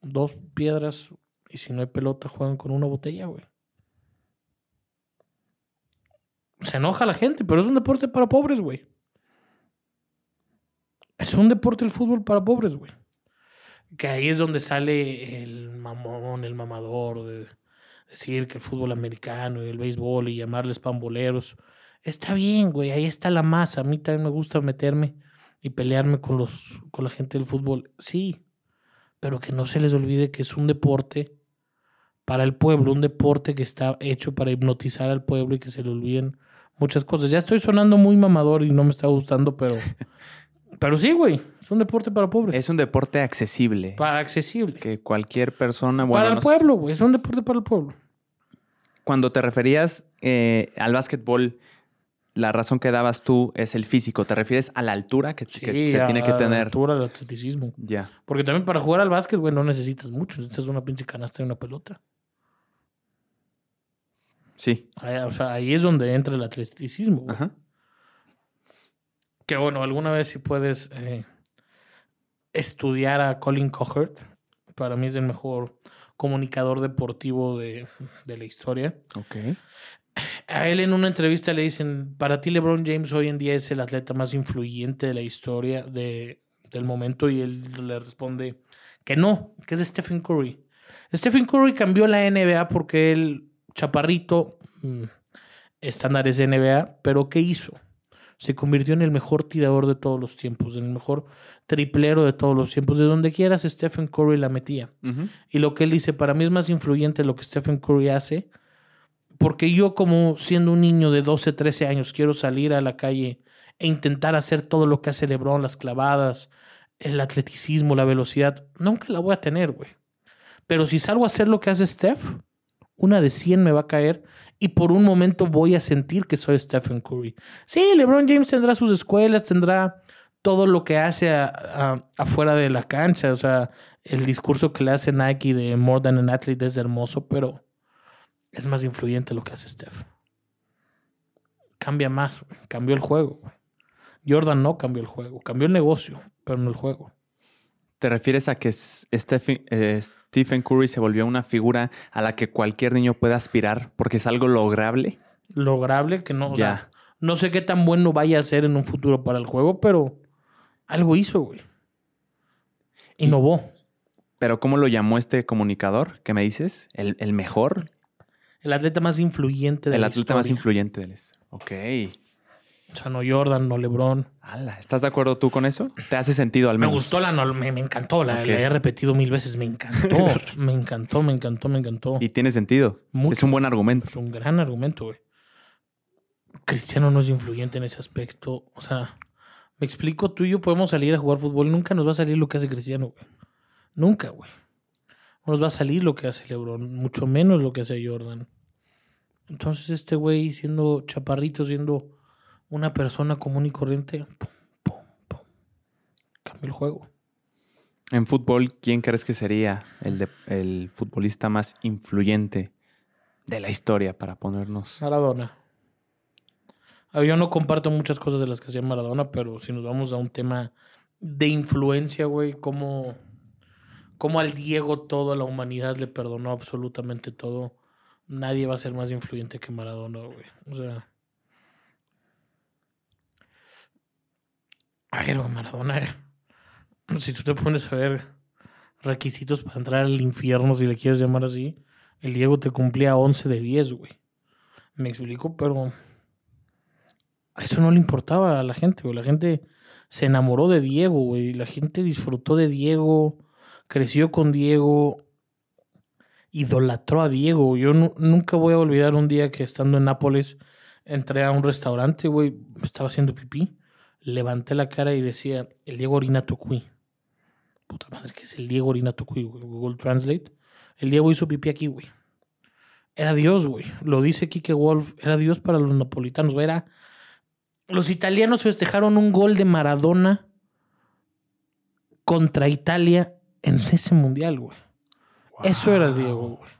Dos piedras y si no hay pelota juegan con una botella, güey. Se enoja la gente, pero es un deporte para pobres, güey. Es un deporte el fútbol para pobres, güey. Que ahí es donde sale el mamón, el mamador, de decir que el fútbol americano y el béisbol y llamarles pamboleros. Está bien, güey, ahí está la masa. A mí también me gusta meterme y pelearme con, los, con la gente del fútbol. Sí, pero que no se les olvide que es un deporte para el pueblo, un deporte que está hecho para hipnotizar al pueblo y que se le olviden muchas cosas. Ya estoy sonando muy mamador y no me está gustando, pero, pero sí, güey, es un deporte para pobres. Es un deporte accesible. para accesible. que cualquier persona. Bueno, para el no pueblo, güey, es un deporte para el pueblo. Cuando te referías eh, al básquetbol, la razón que dabas tú es el físico. ¿Te refieres a la altura que, que Sí, se a- tiene que a la tener? altura, al atleticismo. Ya. Porque también para jugar al básquet, güey, no necesitas mucho. Necesitas una pinche canasta y una pelota. Sí. Ahí- o sea, ahí es donde entra el atleticismo, güey. Ajá. Que bueno, alguna vez si puedes eh, estudiar a Colin Cowherd. Para mí es el mejor comunicador deportivo de, de la historia. Ok. A él en una entrevista le dicen, para ti LeBron James hoy en día es el atleta más influyente de la historia de, del momento y él le responde que no, que es Stephen Curry. Stephen Curry cambió la NBA porque él, chaparrito, mm, estándares de NBA, pero ¿qué hizo? Se convirtió en el mejor tirador de todos los tiempos, en el mejor triplero de todos los tiempos. De donde quieras, Stephen Curry la metía. Y lo que él dice, para mí es más influyente lo que Stephen Curry hace, porque yo como siendo un niño de 12, 13 años quiero salir a la calle e intentar hacer todo lo que hace LeBron, las clavadas, el atleticismo, la velocidad, nunca la voy a tener, güey. Pero si salgo a hacer lo que hace Steph, una de 100 me va a caer y por un momento voy a sentir que soy Stephen Curry. Sí, LeBron James tendrá sus escuelas, tendrá todo lo que hace afuera de la cancha. O sea, el discurso que le hace Nike de More Than an Athlete es hermoso, pero es más influyente lo que hace Steph. Cambia más, cambió el juego. Jordan no cambió el juego, cambió el negocio, pero no el juego. ¿Te refieres a que Stephen, eh, Stephen Curry se volvió una figura a la que cualquier niño puede aspirar porque es algo lograble? Lograble que no, o Ya. sea, No sé qué tan bueno vaya a ser en un futuro para el juego, pero algo hizo, güey. Innovó. Pero ¿cómo lo llamó este comunicador que me dices? ¿El, el mejor? El atleta más influyente de el la atleta más historia. influyente del Ok. O sea, no Jordan, no LeBron. Ala, ¿Estás de acuerdo tú con eso? ¿Te hace sentido al Me menos? gustó la, no, me, me encantó, la, la he repetido mil veces, me encantó, me encantó, me encantó, me encantó. Y tiene sentido. Mucho. Es un buen argumento. Es un gran argumento, güey. Cristiano no es influyente en ese aspecto. O sea, me explico, tú y yo podemos salir a jugar fútbol nunca nos va a salir lo que hace Cristiano, güey. Nunca, güey. No nos va a salir lo que hace LeBron, mucho menos lo que hace Jordan. Entonces, este güey, siendo chaparrito, siendo una persona común y corriente, pum, pum, pum, cambia el juego. En fútbol, ¿quién crees que sería el, de- el futbolista más influyente de la historia para ponernos? Maradona. Ah, Yo no comparto muchas cosas de las que hacía Maradona, pero si nos vamos a un tema de influencia, güey, cómo, cómo al Diego todo, a la humanidad le perdonó absolutamente todo. Nadie va a ser más influyente que Maradona, güey. O sea. A ver, güey, Maradona. Si tú te pones a ver requisitos para entrar al infierno, si le quieres llamar así, el Diego te cumplía 11 de 10, güey. Me explico, pero a eso no le importaba a la gente, güey. La gente se enamoró de Diego, güey. La gente disfrutó de Diego, creció con Diego, idolatró a Diego. Yo nu- nunca voy a olvidar un día que estando en Nápoles entré a un restaurante, güey, estaba haciendo pipí, levanté la cara y decía, el Diego orina Tocui. Puta madre, que es el Diego orina güey? Google Translate. El Diego hizo pipí aquí, güey. Era Dios, güey. Lo dice Kike Wolf. Era Dios para los napolitanos. Era... Los italianos festejaron un gol de Maradona contra Italia en ese mundial, güey. Eso era Diego, güey.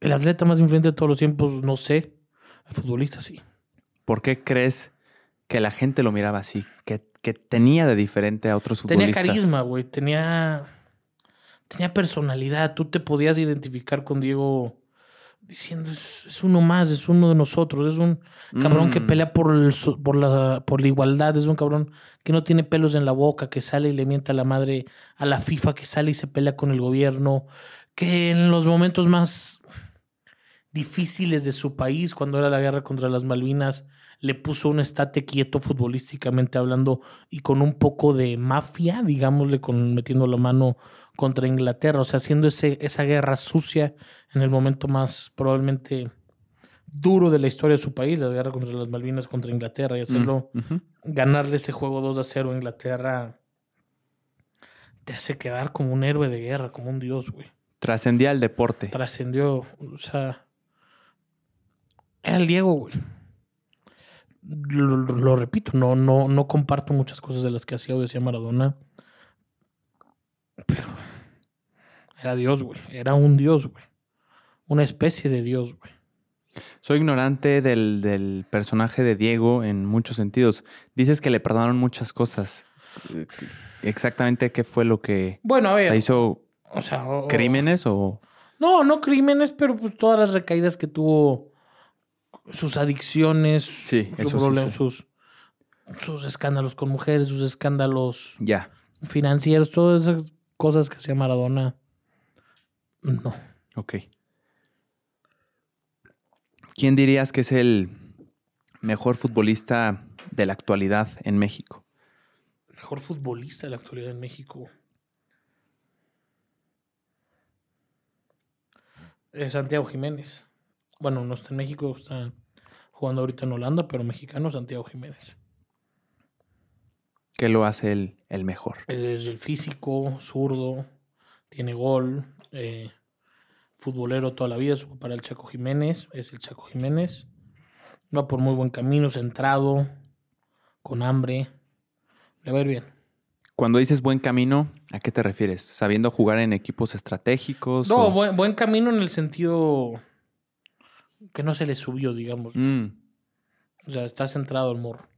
El atleta más influyente de todos los tiempos, no sé. El futbolista, sí. ¿Por qué crees que la gente lo miraba así? ¿Qué, qué tenía de diferente a otros Tenía futbolistas? carisma, güey. Tenía. Tenía personalidad. Tú te podías identificar con Diego diciendo: es, es uno más, es uno de nosotros. Es un cabrón que Mm. pelea por, el por, la, por la igualdad. Es un cabrón que no tiene pelos en la boca, que sale y le mienta a la madre a la FIFA, que sale y se pelea con el gobierno. Que en los momentos más difíciles de su país, cuando era la guerra contra las Malvinas, le puso un estate quieto futbolísticamente hablando y con un poco de mafia, digámosle, con, metiendo la mano contra Inglaterra, o sea, haciendo ese, esa guerra sucia en el momento más probablemente duro de la historia de su país, la guerra contra las Malvinas contra Inglaterra y hacerlo, Mm, ganarle ese juego 2 a 0 a Inglaterra, te hace quedar como un héroe de guerra, como un dios, güey Trascendía el deporte. trascendió, o sea, era el Diego, güey. Lo, lo- lo repito, no, no, no comparto muchas cosas de las que hacía o decía Maradona, pero era Dios, güey. Era un Dios, güey. Una especie de Dios, güey. Soy ignorante del, del personaje de Diego en muchos sentidos. Dices que le perdonaron muchas cosas. Exactamente qué fue lo que Bueno, a o ver. sea, hizo o sea, o- crímenes o No, no crímenes, pero pues todas las recaídas que tuvo, sus adicciones, Sí, su eso sí sus, sus escándalos con mujeres, sus escándalos ya. financieros, todas esas cosas que hacía Maradona. No. Ok. ¿Quién dirías que es el mejor futbolista de la actualidad en México? Mejor futbolista de la actualidad en México. Eh, Santiago Jiménez. Bueno, no está en México, está jugando ahorita en Holanda, pero mexicano Santiago Jiménez. ¿Qué lo hace el, el mejor? Es el físico, zurdo, tiene gol, eh, futbolero toda la vida, supo para el Chaco Jiménez, es el Chaco Jiménez. Va por muy buen camino, centrado, con hambre. Le va a ir bien. Cuando dices buen camino, ¿a qué te refieres? ¿Sabiendo jugar en equipos estratégicos? No, o- buen, buen camino en el sentido que no se le subió, digamos. Mm, O sea, está centrado el morro.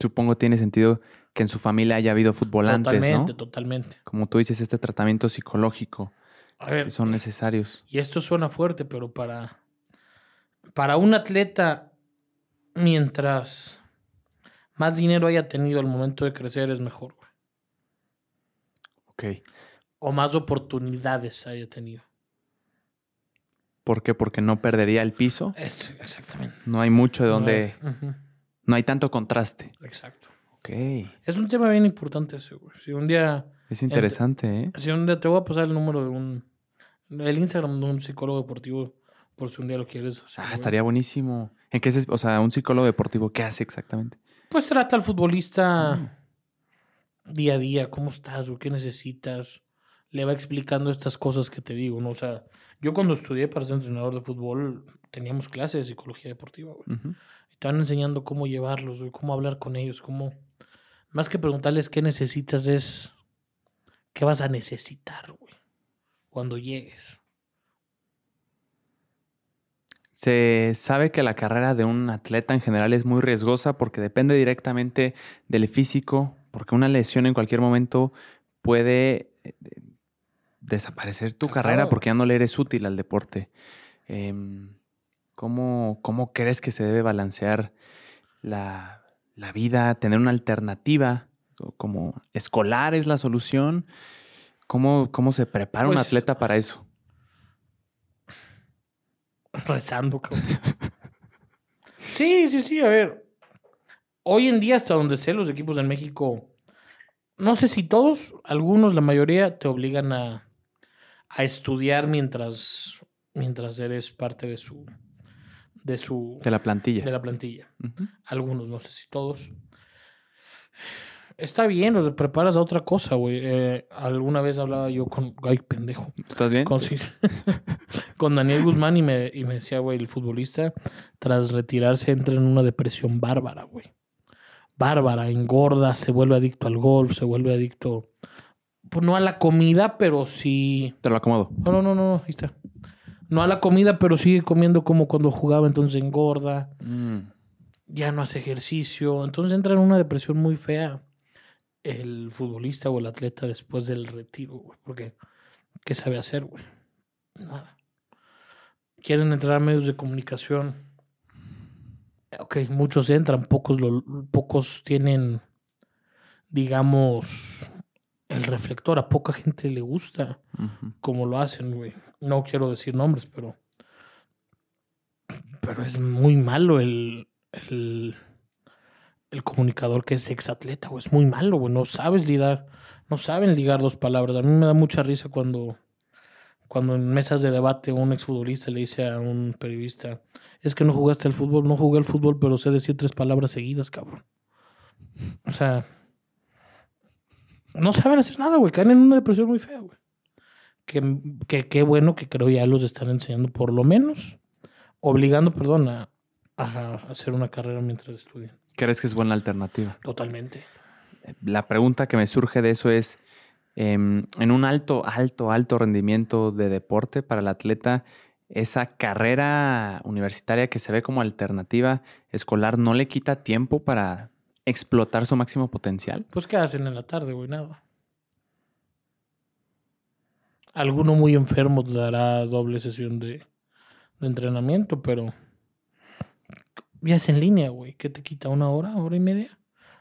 supongo tiene sentido que en su familia haya habido futbolantes, Totalmente, ¿no? totalmente. Como tú dices, este tratamiento psicológico A ver, que son necesarios. y esto suena fuerte, pero para para un atleta, mientras más dinero haya tenido al momento de crecer, es mejor, güey. Ok. O más oportunidades haya tenido. ¿Por qué? Porque no perdería el piso. Es, exactamente. No hay mucho de donde... No, ujú, No hay tanto contraste. Exacto. Ok. Es un tema bien importante ese, güey. Si un día, Es interesante, ¿eh? si un día te voy a pasar el número de un, el Instagram de un psicólogo deportivo, por si un día lo quieres hacer. Ah, güey. estaría buenísimo. ¿En qué se, o sea, un psicólogo deportivo, ¿qué hace exactamente? Pues trata al futbolista Mm. día a día, cómo estás, güey, qué necesitas. Le va explicando estas cosas que te digo, ¿no? O sea, yo cuando estudié para ser entrenador de fútbol, teníamos clases de psicología deportiva, güey. Ujú. Y te van enseñando cómo llevarlos, güey, cómo hablar con ellos, cómo... Más que preguntarles qué necesitas es... ¿Qué vas a necesitar, güey? Cuando llegues. Se sabe que la carrera de un atleta en general es muy riesgosa porque depende directamente del físico, porque una lesión en cualquier momento puede eh, desaparecer tu carrera porque ya no le eres útil al deporte. Em, ¿cómo, cómo crees que se debe balancear la, la vida, tener una alternativa? Co- Como escolar es la solución. ¿Cómo, cómo se prepara un Pues- atleta para eso? Rezando, cabrón. sí, sí, sí, a ver. Hoy en día, hasta donde sé, los equipos en México, no sé si todos, algunos, la mayoría, te obligan a, a estudiar mientras, mientras eres parte de su, de su, De la plantilla. de la plantilla. Algunos, no sé si todos. Está bien, o te preparas a otra cosa, güey. Eh, alguna vez hablaba yo con. Ay, pendejo. ¿Tú ¿Estás bien? Con, con Daniel Guzmán y me, y me decía, güey, el futbolista, tras retirarse, entra en una depresión bárbara, güey. Bárbara, engorda, se vuelve adicto al golf, se vuelve adicto. Pues no a la comida, pero sí. Te lo acomodo. No, no, no, no, ahí está. No a la comida, pero sigue comiendo como cuando jugaba, entonces engorda Mm. ya no hace ejercicio, entonces entra en una depresión muy fea el futbolista o el atleta después del retiro, güey, porque ¿qué sabe hacer, güey? Nada. Quieren entrar a medios de comunicación. Ok, muchos entran, pocos, lo, pocos tienen, digamos, el reflector. A poca gente le gusta Ujú. como lo hacen, güey. No quiero decir nombres, pero. Pero es muy malo el. el, comunicador que es exatleta, güey. Es muy malo, güey. No sabes ligar. No saben ligar dos palabras. A mí me da mucha risa cuando. Cuando en mesas de debate un exfutbolista le dice a un periodista, es que no jugaste al fútbol, no jugué al fútbol, pero sé decir tres palabras seguidas, cabrón. O sea, no saben hacer nada, güey. Caen en una depresión muy fea, güey. Que, que, qué bueno que creo ya los están enseñando, por lo menos, obligando, perdón, a, a hacer una carrera mientras estudian. ¿Crees que es buena alternativa? Totalmente. La pregunta que me surge de eso es, em, en un alto, alto, alto rendimiento de deporte para el atleta, esa carrera universitaria que se ve como alternativa escolar no le quita tiempo para explotar su máximo potencial. Pues, ¿qué hacen en la tarde, güey? Nada. Alguno muy enfermo te dará doble sesión de, de entrenamiento, pero ya es en línea, güey. ¿Qué te quita? ¿Una hora? ¿Hora y media?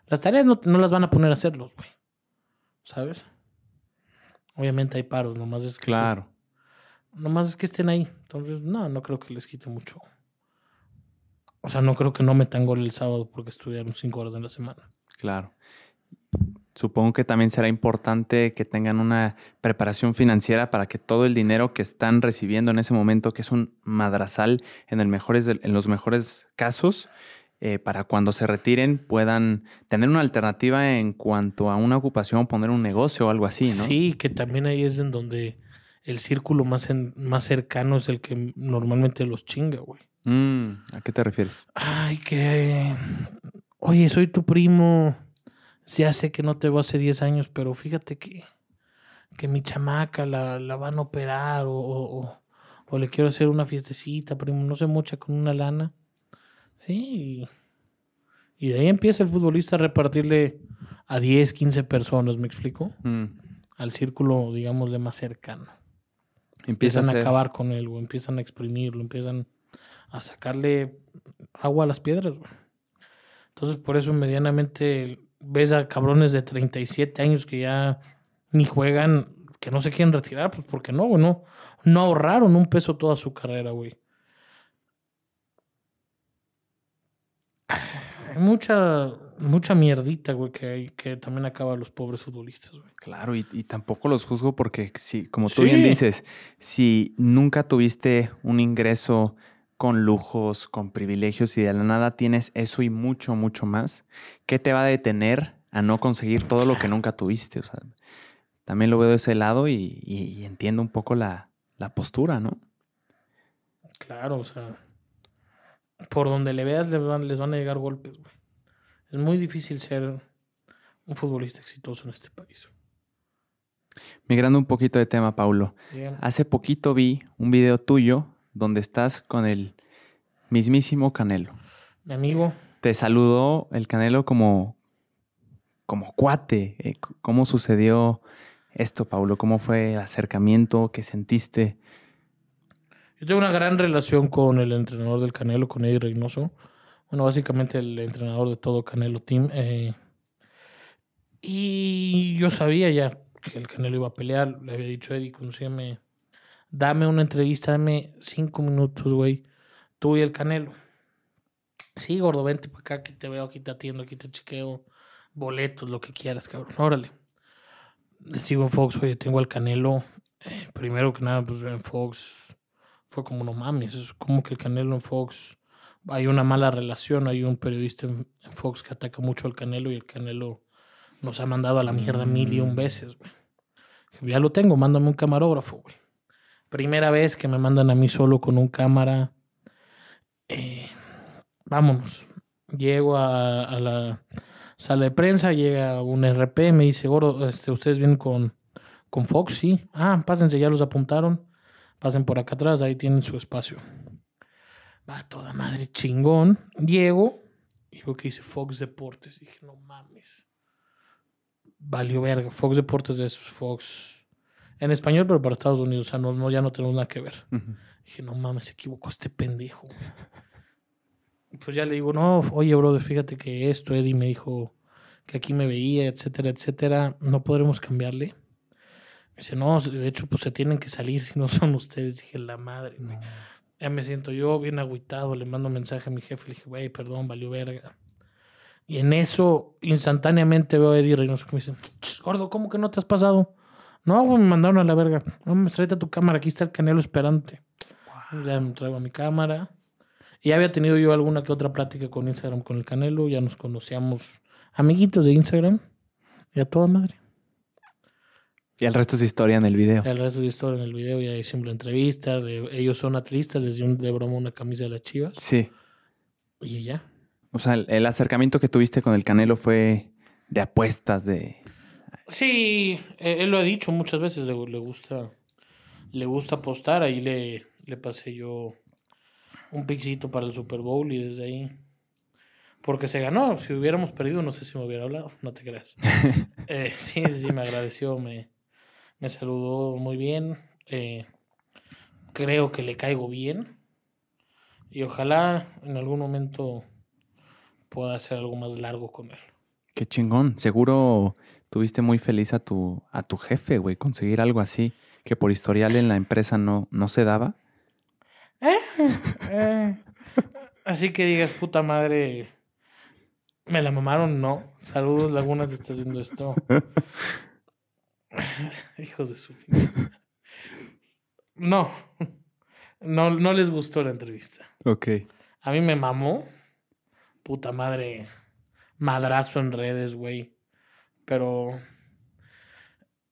Las tareas no, no las van a poner a hacerlos, güey. ¿Sabes? Obviamente hay paros, nomás es que Claro. Nomás es que estén ahí. Entonces, no, no creo que les quite mucho. O sea, no creo que no metan gol el sábado porque estudiaron cinco horas en la semana. Claro. Supongo que también será importante que tengan una preparación financiera para que todo el dinero que están recibiendo en ese momento, que es un madrazal en, el mejores de- en los mejores casos, eh, para cuando se retiren puedan tener una alternativa en cuanto a una ocupación, poner un negocio o algo así, ¿no? Sí, que también ahí es en donde el círculo más, en- más cercano es el que normalmente los chinga, güey. Mm, ¿A qué te refieres? Ay, que... Oye, soy tu primo. Ya sé que no te veo hace 10 años, pero fíjate que, que mi chamaca la, la van a operar o, o, le quiero hacer una fiestecita, primo. No sé mucha con una lana. Sí. Y, de ahí empieza el futbolista a repartirle a 10, 15 personas, ¿me explico? Mm, Al círculo, digamos, de más cercano. Empieza Empiezan a acabar con él, empiezan a exprimirlo, empiezan a sacarle agua a las piedras, güey. Entonces, por eso medianamente ves a cabrones de 37 años que ya ni juegan, que no se quieren retirar, pues porque no, güey, no, no ahorraron un peso toda su carrera, güey. Hay mucha, mucha mierdita, güey, que, hay, que también acaba a los pobres futbolistas, güey. Claro, y, y tampoco los juzgo porque, si, como tú Sí. bien dices, si nunca tuviste un ingreso con lujos, con privilegios y de la nada tienes eso y mucho, mucho más, ¿qué te va a detener a no conseguir todo lo que nunca tuviste? O sea, también lo veo de ese lado y, y- y entiendo un poco la, la postura, ¿no? Claro, o sea, por donde le veas les van, les van a llegar golpes, güey. Es muy difícil ser un futbolista exitoso en este país. Migrando un poquito de tema, Paulo. Bien. Hace poquito vi un video tuyo donde estás con el mismísimo Canelo. Mi amigo, Te saludó el Canelo como, como cuate. Eh, ¿Cómo sucedió esto, Paulo? ¿Cómo fue el acercamiento que sentiste? yo tengo una gran relación con el entrenador del Canelo, con Eddie Reynoso. Bueno, básicamente el entrenador de todo Canelo Team. eh, y yo sabía ya que el Canelo iba a pelear. Le había dicho a Eddie, conocíame, dame una entrevista, dame cinco minutos, güey. Tú y el Canelo. Sí, gordo, vente para acá, aquí te veo, aquí te atiendo, aquí te chequeo. Boletos, lo que quieras, cabrón. Órale. Le sigo en Fox, oye, tengo al Canelo. Eh, primero que nada, pues en Fox fue como no mames, es como que el Canelo en Fox hay una mala relación, hay un periodista en, en Fox que ataca mucho al Canelo y el Canelo nos ha mandado a la mierda mil y un veces, güey. Ya lo tengo, mándame un camarógrafo, güey. Primera vez que me mandan a mí solo con un cámara. Eh, vámonos. Llego a, la sala de prensa, llega un RP, me dice, gordo, este, ustedes vienen con, con Fox, sí. Ah, pásense, ya los apuntaron. Pasen por acá atrás, ahí tienen su espacio. Va toda madre chingón. Llego y veo que dice Fox Deportes. Dije, no mames. Valió verga. Fox Deportes es Fox en español, pero para Estados Unidos. O sea, no, no, ya no tenemos nada que ver. Dije, no mames, se equivocó este pendejo. Pues ya le digo, no, oye, brother, fíjate que esto, Eddie me dijo que aquí me veía, etcétera, etcétera. No podremos cambiarle. Me dice, no, de hecho, pues se tienen que salir si no son ustedes. Dije, la madre. güey. Ya me siento yo bien agüitado, le mando mensaje a mi jefe, le dije, güey, perdón, valió verga. Y en eso, instantáneamente veo a Eddie Reynoso que me dice, "Ch, gordo, ¿cómo que no te has pasado? No, güey, me mandaron a la verga. No, me tráete tu cámara, aquí está el canelo esperante. Ya me traigo a mi cámara. Y ya había tenido yo alguna que otra plática con Instagram con el canelo, ya nos conocíamos amiguitos de Instagram. Y a toda madre. Y el resto es historia en el video. El resto de historia en el video ya hicimos la entrevista. De, ellos son atlistas, les di un- de broma una camisa de las chivas. Sí. Y ya. O sea, el, el acercamiento que tuviste con el Canelo fue de apuestas, de... Sí, eh, él lo ha dicho muchas veces, le, le gusta le gusta apostar, ahí le, le pasé yo un pixito para el Super Bowl y desde ahí porque se ganó, si hubiéramos perdido no sé si me hubiera hablado, no te creas. Eh, sí, sí, sí, me agradeció, me, me saludó muy bien, eh, creo que le caigo bien y ojalá en algún momento pueda hacer algo más largo con él. Qué chingón. Seguro tuviste muy feliz a tu, a tu jefe, güey, conseguir algo así que por historial en la empresa no, no se daba. Eh, Así que digas, puta madre, me la mamaron, no. Saludos, Lagunas, te está haciendo esto. Hijos de su fin. No, no, no les gustó la entrevista. Ok. A mí me mamó. Puta madre, madrazo en redes, güey. Pero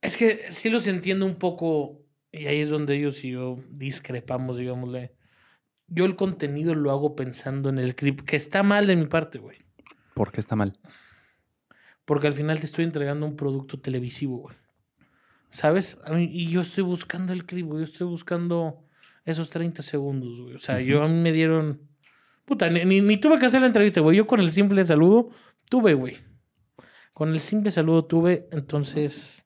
es que sí los entiendo un poco, y ahí es donde ellos y yo discrepamos, digámosle. Yo el contenido lo hago pensando en el clip, que está mal de mi parte, güey. ¿Por qué está mal? Porque al final te estoy entregando un producto televisivo, güey. ¿Sabes? A mí- y yo estoy buscando el clip, güey. Yo estoy buscando esos 30 segundos, güey. O sea, yo a mí me dieron. Puta, ni, ni- ni tuve que hacer la entrevista, güey. Yo con el simple saludo tuve, güey. Con el simple saludo tuve, entonces.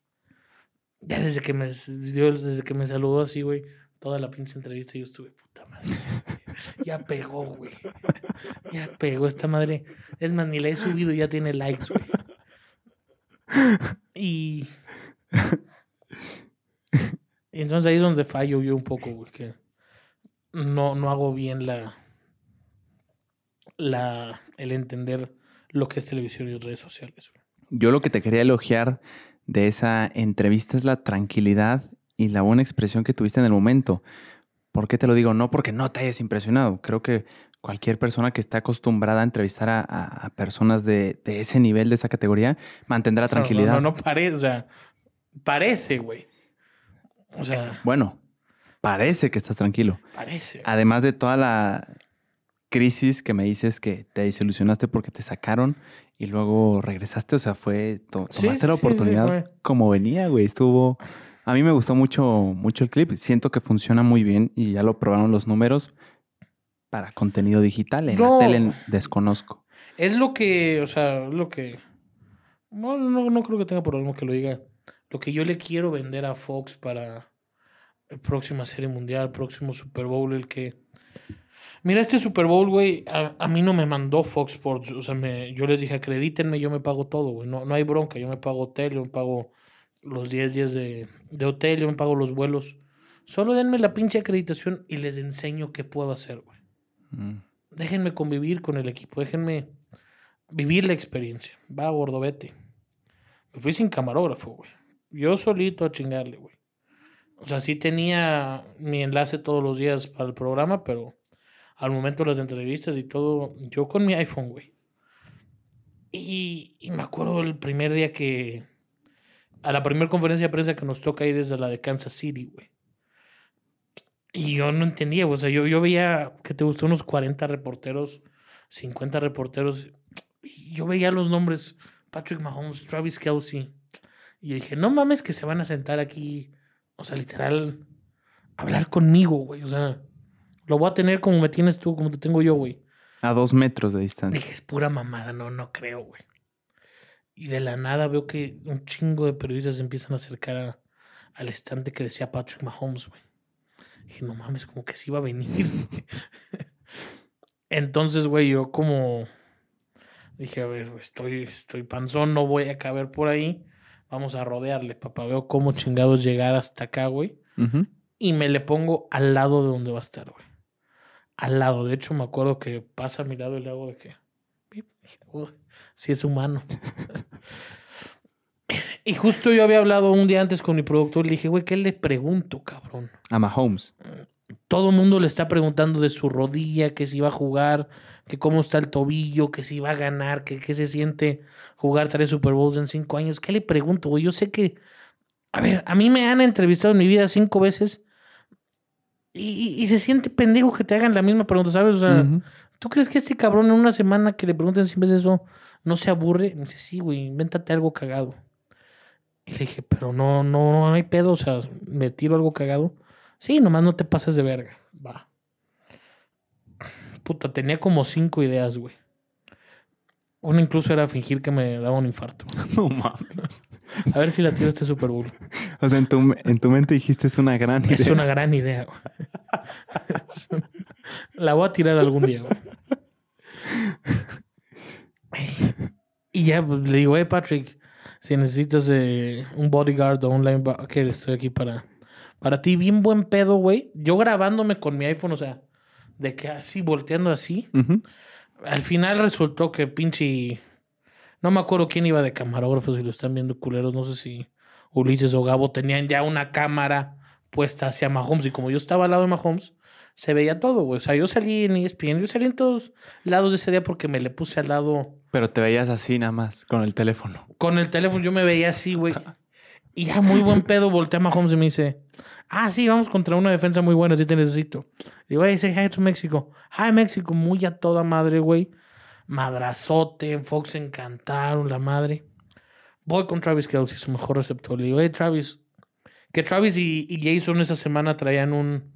Ya desde que me, dio- desde que me saludó así, güey, toda la pinche entrevista yo estuve, puta madre. Ya pegó, güey. Ya pegó esta madre. Es más, ni la he subido y ya tiene likes, güey. Y. y entonces ahí es donde fallo yo un poco, güey. Que no, no hago bien la. la el entender lo que es televisión y redes sociales. güey. Yo lo que te quería elogiar de esa entrevista es la tranquilidad y la buena expresión que tuviste en el momento. ¿Por qué te lo digo? No porque no te hayas impresionado. Creo que cualquier persona que esté acostumbrada a entrevistar a, personas de, de ese nivel, de esa categoría, mantendrá tranquilidad. No, no, no parece, o sea, parece, güey. O sea, Bueno, parece que estás tranquilo. parece. Además de toda la crisis que me dices que te desilusionaste porque te sacaron y luego regresaste, o sea, fue to- tomaste sí, la sí, sí, oportunidad como venía, güey. Estuvo a mí me gustó mucho mucho el clip, siento que funciona muy bien y ya lo probaron los números para contenido digital. En No. la tele desconozco. Es lo que, o sea, es lo que. No, no, no creo que tenga problema que lo diga. Lo que yo le quiero vender a Fox para la próxima Serie Mundial, próximo Super Bowl, el que. Mira, este Super Bowl, güey, a, a mí no me mandó Fox Sports. O sea, me, yo les dije, acredítenme, yo me pago todo, güey. No, no hay bronca. Yo me pago hotel, yo me pago los 10 días de, de hotel, yo me pago los vuelos. Solo denme la pinche acreditación y les enseño qué puedo hacer, güey. Mm. Déjenme convivir con el equipo, déjenme vivir la experiencia. Va, gordo, vete. Me fui sin camarógrafo, güey. Yo solito a chingarle, güey. O sea, sí tenía mi enlace todos los días para el programa, pero al momento de las entrevistas y todo, yo con mi iPhone, güey. Y, me acuerdo el primer día que... A la primera conferencia de prensa que nos toca ir desde la de Kansas City, güey. Y yo no entendía, o sea, yo, yo veía que te gustó unos 40 reporteros, 50 reporteros. Yo veía los nombres, Patrick Mahomes, Travis Kelsey. Y yo dije, no mames que se van a sentar aquí, o sea, literal, hablar conmigo, güey. O sea, lo voy a tener como me tienes tú, como te tengo yo, güey. A dos metros de distancia. Dije, es pura mamada, no, no creo, güey. Y de la nada veo que un chingo de periodistas se empiezan a acercar a- al estante que decía Patrick Mahomes, güey. Dije, no mames, como que sí iba a venir. Entonces, güey, yo como dije, a ver, estoy, estoy panzón, no voy a caber por ahí. Vamos a rodearle, papá. Veo cómo chingados llegar hasta acá, güey. Y me le pongo al lado de donde va a estar, güey. Al lado. De hecho, me acuerdo que pasa a mi lado y le hago de que. pip. Dije, "Uy, sí es humano. y justo yo había hablado un día antes con mi productor y le dije, güey, ¿qué le pregunto, cabrón? A Mahomes. Todo el mundo le está preguntando de su rodilla, que si va a jugar, que cómo está el tobillo, que si va a ganar, que qué se siente jugar tres Super Bowls en cinco años. ¿Qué le pregunto, güey? Yo sé que. A ver, a mí me han entrevistado en mi vida cinco veces y, y- se siente pendejo que te hagan la misma pregunta, ¿sabes? O sea. ¿tú crees que este cabrón en una semana que le pregunten 100 veces eso no se aburre? Me dice, sí, güey, invéntate algo cagado. Y le dije, pero no, no, no hay pedo, o sea, me tiro algo cagado. Sí, nomás no te pases de verga. Va. Puta, tenía como cinco ideas, güey. Una incluso era fingir que me daba un infarto. No mames. A ver si la tiro este Super Bowl. O sea, en tu, en tu mente dijiste es una gran idea. Es una gran idea, una- La voy a tirar algún día, güey. Y ya pues, le digo, hey Patrick, si necesitas eh, un bodyguard o un linebacker, estoy aquí para, para ti. Bien buen pedo, güey. Yo grabándome con mi iPhone, o sea, de que así, volteando así. Al final resultó que pinche. No me acuerdo quién iba de camarógrafo, si lo están viendo culeros. No sé si Ulises o Gabo tenían ya una cámara puesta hacia Mahomes. Y como yo estaba al lado de Mahomes, se veía todo, güey. O sea, yo salí en ESPN, yo salí en todos lados de ese día porque me le puse al lado. Pero te veías así nada más, con el teléfono. Con el teléfono yo me veía así, güey. Y ya muy buen pedo, volteé a Mahomes y me dice, ah, sí, vamos contra una defensa muy buena, sí te necesito. Le digo, hey, say hi to México. Hi, México, muy a toda madre, güey. Madrazote, Fox encantaron, la madre. Voy con Travis Kelsey, su mejor receptor. Le digo, hey, Travis. Que Travis y, y Jason esa semana traían un,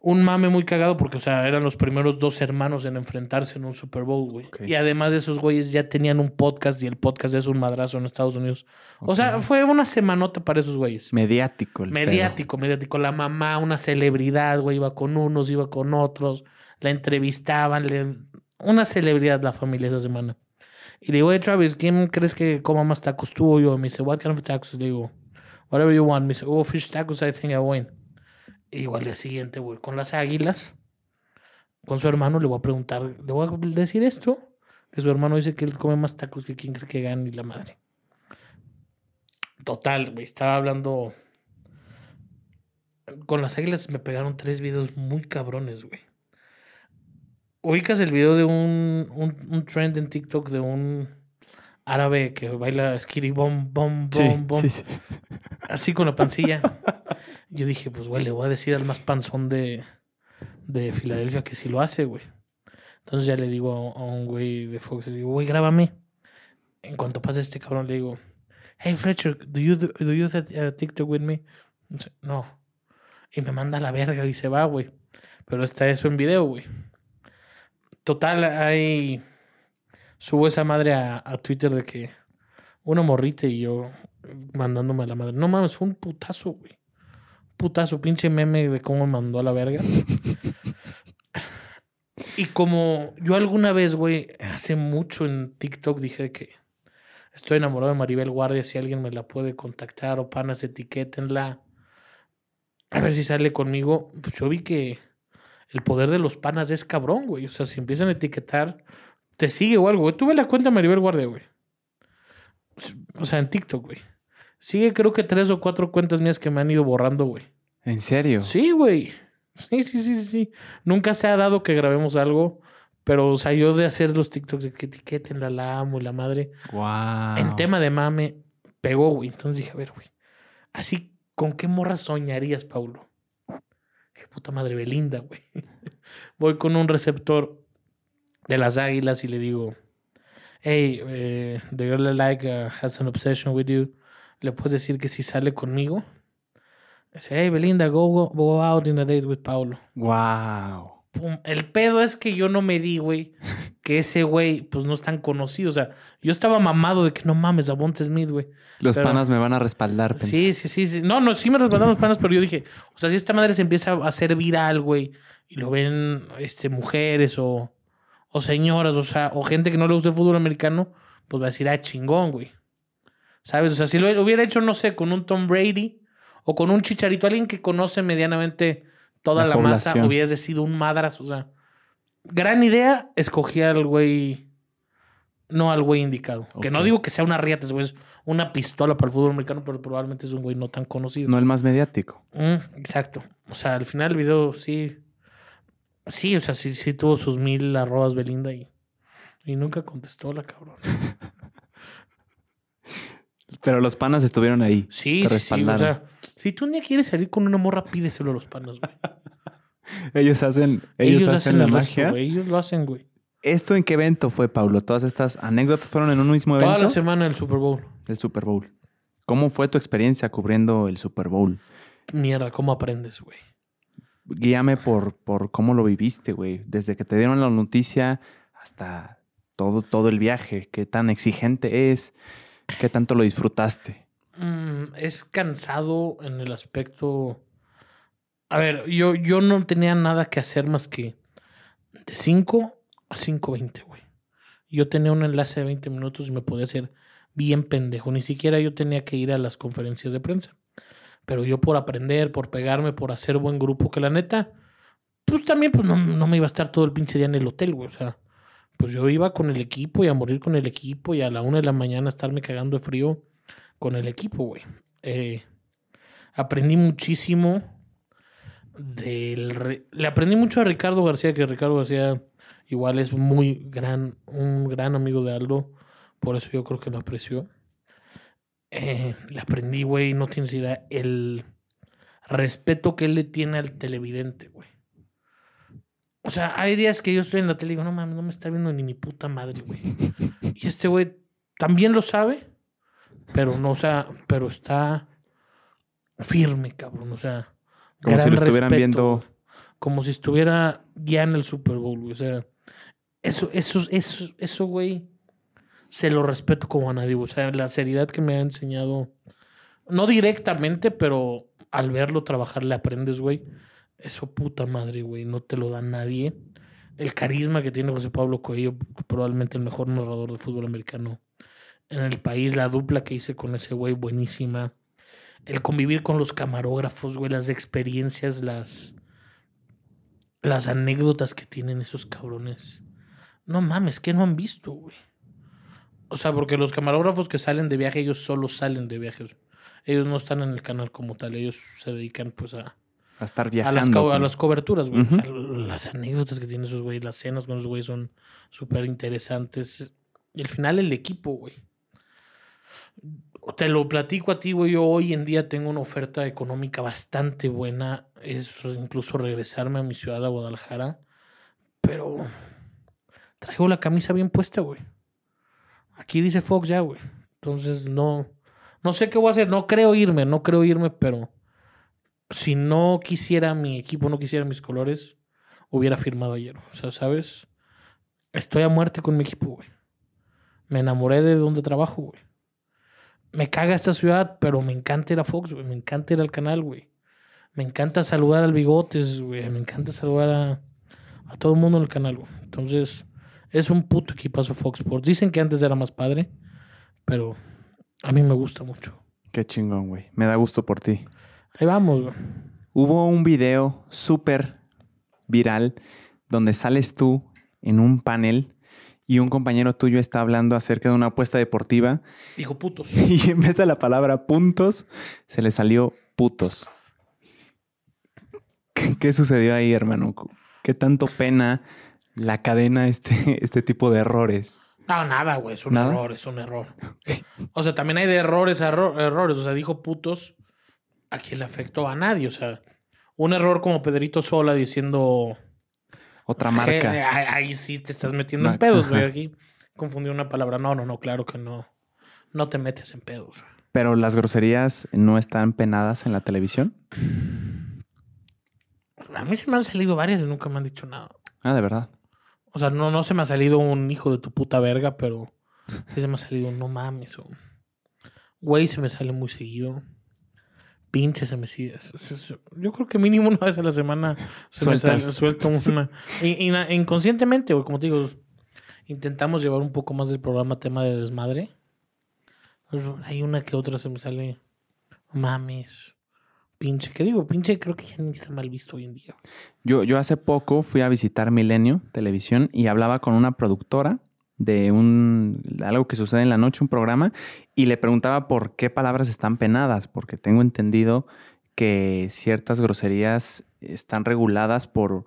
un mame muy cagado porque, o sea, eran los primeros dos hermanos en enfrentarse en un Super Bowl, güey. Y además de esos güeyes ya tenían un podcast y el podcast es un madrazo en Estados Unidos. O sea, fue una semanota para esos güeyes. Mediático. el Mediático, mediático. La mamá, una celebridad, güey, iba con unos, iba con otros, la entrevistaban, le- una celebridad la familia esa semana. Y le digo, hey Travis, ¿quién crees que coma más tacos tú o yo? Me dice, what kind of tacos? Le digo, whatever you want. Me dice, oh, fish tacos, I think I win. Y igual al día siguiente, güey, con las águilas, con su hermano, le voy a preguntar, le voy a decir esto, que su hermano dice que él come más tacos que quién cree que gane y la madre. Total, güey, estaba hablando con las águilas me pegaron tres videos muy cabrones, güey. Ubicas el video de un, un, un trend en TikTok de un árabe que baila skitty bom, bom, bom, Sí, bom. sí, sí. Así con la pancilla. Yo dije, pues, güey, le voy a decir al más panzón de, de Filadelfia que sí lo hace, güey. Entonces ya le digo a, a un güey de Fox, le digo, güey, grábame. En cuanto pase este cabrón, le digo, hey, Fletcher, do you do, do you that, uh, TikTok with me? No. Y me manda a la verga y se va, güey. Pero está eso en video, güey. Total, hay... Subo esa madre a, Twitter de que una morrita y yo mandándome a la madre. No mames, fue un putazo, güey. Putazo, pinche meme de cómo mandó a la verga. y como yo alguna vez, güey, hace mucho en TikTok dije que estoy enamorado de Maribel Guardia, si alguien me la puede contactar o panas, etiquétenla. A ver si sale conmigo. Pues yo vi que el poder de los panas es cabrón, güey. O sea, si empiezan a etiquetar, te sigue o algo, güey. Tuve la cuenta de Maribel Guardia, güey. O sea, en TikTok, güey. Sigue creo que tres o cuatro cuentas mías que me han ido borrando, güey. ¿En serio? Sí, güey. Sí, sí, sí, sí. Nunca se ha dado que grabemos algo, pero, o sea, yo de hacer los TikToks de que etiqueten la, la amo y la madre. Wow. En tema de mame, pegó, güey. Entonces dije, a ver, güey. Así, ¿con qué morra soñarías, Paulo? Qué puta madre Belinda, güey. Voy con un receptor de las águilas y le digo, hey, eh, the girl I like uh, has an obsession with you. ¿Le puedes decir que si sale conmigo? Dice, hey, Belinda, go, go, go out in a date with Paulo. Wow. Pum. El pedo es que yo no me di, güey, que ese güey, pues no es tan conocido. O sea, yo estaba mamado de que no mames, Davonte Smith, güey. Los Pero- panas me van a respaldar. pensé. Sí, sí, sí, sí. No, no, sí me respaldaron los panas, pero yo dije, o sea, si esta madre se empieza a hacer viral, güey, y lo ven este, mujeres o, o señoras, o sea, o gente que no le gusta el fútbol americano, pues va a decir, ah, chingón, güey. ¿Sabes? O sea, si lo hubiera hecho, no sé, con un Tom Brady o con un chicharito, alguien que conoce medianamente toda La la, masa, hubieras sido un madras, o sea, gran idea, escogí al güey, no al güey indicado. Que no digo que sea una riata, es una pistola para el fútbol americano, pero probablemente es un güey no tan conocido. No el más mediático. Mm, exacto. O sea, al final el video sí. Sí, o sea, sí, sí tuvo sus mil arrobas Belinda y, y nunca contestó la cabrón. Pero los panas estuvieron ahí. Sí, Te sí, sí. O sea, si tú un día quieres salir con una morra, pídeselo a los panos, güey. Ellos hacen, ellos, hacen, la el resto, magia. güey. Ellos lo hacen, güey. ¿Esto en qué evento fue, Paulo? Todas estas anécdotas fueron en un mismo Toda la evento semana del Super Bowl. del Super Bowl. ¿Cómo fue tu experiencia cubriendo el Super Bowl? Mierda, ¿cómo aprendes, güey? Guíame por, por cómo lo viviste, güey. Desde que te dieron la noticia hasta todo, todo el viaje. ¿Qué tan exigente es? ¿Qué tanto lo disfrutaste? Mm, es cansado en el aspecto. A ver, yo, yo no tenía nada que hacer más que de 5 a 5.20, güey. Yo tenía un enlace de 20 minutos y me podía hacer bien pendejo. Ni siquiera yo tenía que ir a las conferencias de prensa. Pero yo por aprender, por pegarme, por hacer buen grupo, que la neta, pues también pues no, no me iba a estar todo el pinche día en el hotel, güey. O sea, pues yo iba con el equipo y a morir con el equipo y a la una de la mañana estarme cagando de frío con el equipo, güey. Eh, aprendí muchísimo Le aprendí mucho a Ricardo García, que Ricardo García igual es muy gran, un gran amigo de Aldo. Por eso yo creo que lo apreció. Eh, le aprendí, güey, no tienes idea, el respeto que él le tiene al televidente, güey. O sea, hay días que yo estoy en la tele y digo, no mames, no me está viendo ni mi puta madre, güey. Y este güey también lo sabe, pero no, o sea, pero está firme, cabrón. O sea, Como si lo estuvieran respeto, viendo como si estuviera ya en el Super Bowl, güey. O sea, eso, eso, eso, eso, güey, se lo respeto como a nadie. O sea, la seriedad que me ha enseñado, no directamente, pero al verlo trabajar le aprendes, güey. Eso puta madre, güey, no te lo da nadie. El carisma que tiene José Pablo Coelho, probablemente el mejor narrador de fútbol americano en el país, la dupla que hice con ese güey, buenísima. El convivir con los camarógrafos, güey, las experiencias, las, las anécdotas que tienen esos cabrones. No mames, que no han visto, güey. O sea, porque los camarógrafos que salen de viaje, ellos solo salen de viajes. Ellos no están en el canal como tal, ellos se dedican pues a... A estar A viajando. las, co- a las coberturas, güey. O sea, las anécdotas que tienen esos güeyes, las cenas con esos güeyes son súper interesantes. Y al final el equipo, güey. Te lo platico a ti, güey. Yo hoy en día tengo una oferta económica bastante buena. Es incluso regresarme a mi ciudad, a Guadalajara. Pero traigo la camisa bien puesta, güey. Aquí dice Fox ya, güey. Entonces no, no sé qué voy a hacer. No creo irme, no creo irme, pero si no quisiera mi equipo, no quisiera mis colores, hubiera firmado ayer. O sea, ¿sabes? Estoy a muerte con mi equipo, güey. Me enamoré de donde trabajo, güey. Me caga esta ciudad, pero me encanta ir a Fox, güey. Me encanta ir al canal, güey. Me encanta saludar al Bigotes, güey. Me encanta saludar a, a todo el mundo en el canal, güey. Entonces, es un puto equipazo Fox Sports. Dicen que antes era más padre, pero a mí me gusta mucho. Qué chingón, güey. Me da gusto por ti. Ahí vamos, güey. Hubo un video súper viral donde sales tú en un panel y un compañero tuyo está hablando acerca de una apuesta deportiva Dijo putos. y en vez de la palabra puntos, se le salió putos. ¿Qué, qué sucedió ahí, hermano? ¿Qué tanto pena la cadena este, este tipo de errores? No, nada, güey. Es un ¿Nada? error, es un error. O sea, también hay de errores a erro- errores. O sea, dijo putos a quien le afectó a nadie. O sea, un error como Pedrito Sola diciendo. Otra "Je- marca. Ahí, ahí sí te estás metiendo en pedos, güey. Aquí confundió una palabra. No, no, no, claro que no. No te metes en pedos. Pero las groserías no están penadas en la televisión. A mí se me han salido varias y nunca me han dicho nada. Ah, de verdad. O sea, no, no se me ha salido un hijo de tu puta verga, pero sí se me ha salido un no mames. O... Güey, se me sale muy seguido. Pinche se me sigue. es- es- es- Yo creo que mínimo una vez a la semana se me sale, suelto una. Y- y- inconscientemente, güey, como te digo, intentamos llevar un poco más del programa tema de desmadre. Hay una que otra se me sale. Mames. Pinche. ¿Qué digo? Pinche creo que ya ni está mal visto hoy en día. Yo, yo hace poco fui a visitar Milenio Televisión y hablaba con una productora de un algo que sucede en la noche, un programa, y le preguntaba por qué palabras están penadas, porque tengo entendido que ciertas groserías están reguladas por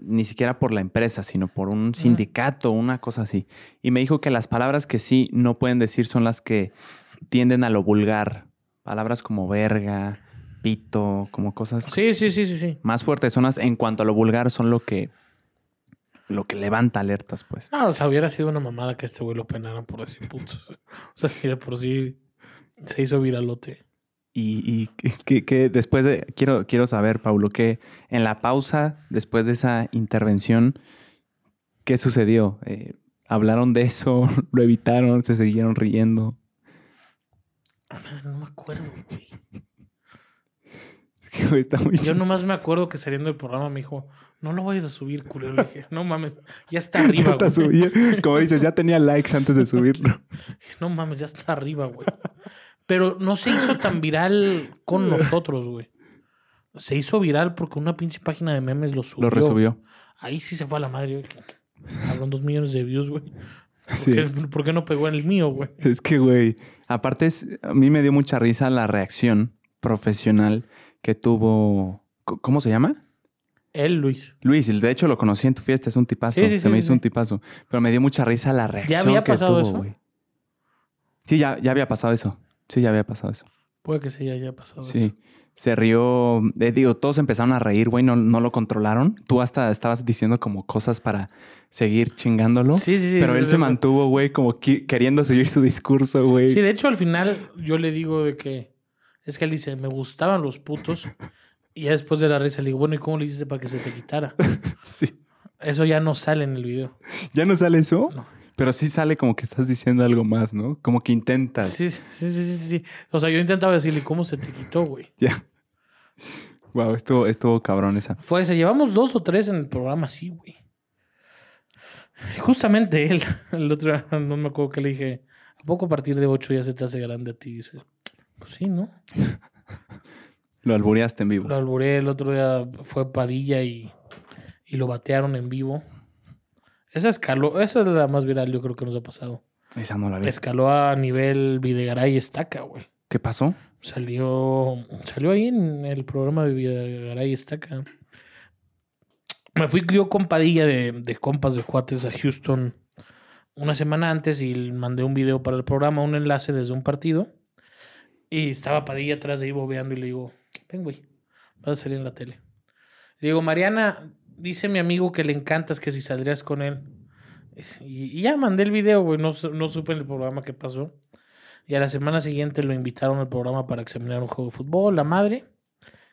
ni siquiera por la empresa, sino por un sindicato, una cosa así. Y me dijo que las palabras que sí no pueden decir son las que tienden a lo vulgar. Palabras como verga, pito, como cosas Sí, sí, sí, sí, sí. más fuertes zonas en cuanto a lo vulgar son lo que lo que levanta alertas, pues. No, o sea, hubiera sido una mamada que este güey lo penaran por decir putos. O sea, si de por sí se hizo viralote. Y, y que, que- después de quiero quiero saber, Paulo, que en la pausa después de esa intervención ¿qué sucedió? Eh, hablaron de eso, lo evitaron, se siguieron riendo. Ah, No me acuerdo, güey. Es que, güey, está muy Yo nomás me acuerdo que saliendo del programa me dijo, no lo vayas a subir, culero. Le dije, no mames, ya está Ya arriba, está güey. subido. Como dices, ya tenía likes antes de subirlo. No mames, ya está arriba, güey. Pero no se hizo tan viral con nosotros, güey. Se hizo viral porque una pinche página de memes lo subió. Lo resubió. Ahí sí se fue a la madre. Hablan dos millones de views, güey. ¿Por, Sí. qué, por qué no pegó en el mío, güey? Es que, güey, aparte es- a mí me dio mucha risa la reacción profesional que tuvo. ¿Cómo se llama? Él, Luis. Luis, de hecho lo conocí en tu fiesta, es un tipazo. Sí, sí, se me hizo un tipazo. Pero me dio mucha risa la reacción había que pasado tuvo, eso? güey. Sí, ya, ya había pasado eso. Sí, ya había pasado eso. Puede que sí ya haya pasado. eso. Sí. Se rió. eh, digo, todos empezaron a reír, güey, no, no lo controlaron. Tú hasta estabas diciendo como cosas para seguir chingándolo. Sí, sí, sí. pero sí, él sí, se mantuvo, güey, como queriendo seguir su discurso, güey. Sí, de hecho, al final yo le digo de que es que él dice, me gustaban los putos, Y ya después de la risa le digo, bueno, ¿y cómo le hiciste para que se te quitara? Sí. Eso ya no sale en el video. ¿Ya no sale eso? No. Pero sí sale como que estás diciendo algo más, ¿no? Como que intentas. Sí, sí, sí, sí, sí, sí. O sea, yo intentaba decirle, ¿cómo se te quitó, güey? Ya. Wow, estuvo, estuvo cabrón esa. Fue ese. Llevamos dos o tres en el programa así, güey. Y Justamente él, el otro día, no me acuerdo que le dije, ¿a poco a partir de ocho ya se te hace grande a ti? Y dice, pues sí, ¿no? Lo albureaste en vivo. Lo alburé el otro día, fue Padilla y, y lo batearon en vivo. Esa escaló, esa es la más viral, yo creo que nos ha pasado. Esa no la vi. Escaló a nivel Videgaray Estaca, güey. ¿Qué pasó? Salió, salió ahí en el programa de Videgaray Estaca. Me fui yo con Padilla de, de compas de cuates a Houston una semana antes y mandé un video para el programa, un enlace desde un partido. Y estaba Padilla atrás de ahí bobeando y le digo, ven, güey, vas a salir en la tele. Le digo, Mariana, dice mi amigo que le encantas que si saldrías con él. Y, ya mandé el video, güey, no, no supe en el programa qué pasó. Y a la semana siguiente lo invitaron al programa para examinar un juego de fútbol, la madre.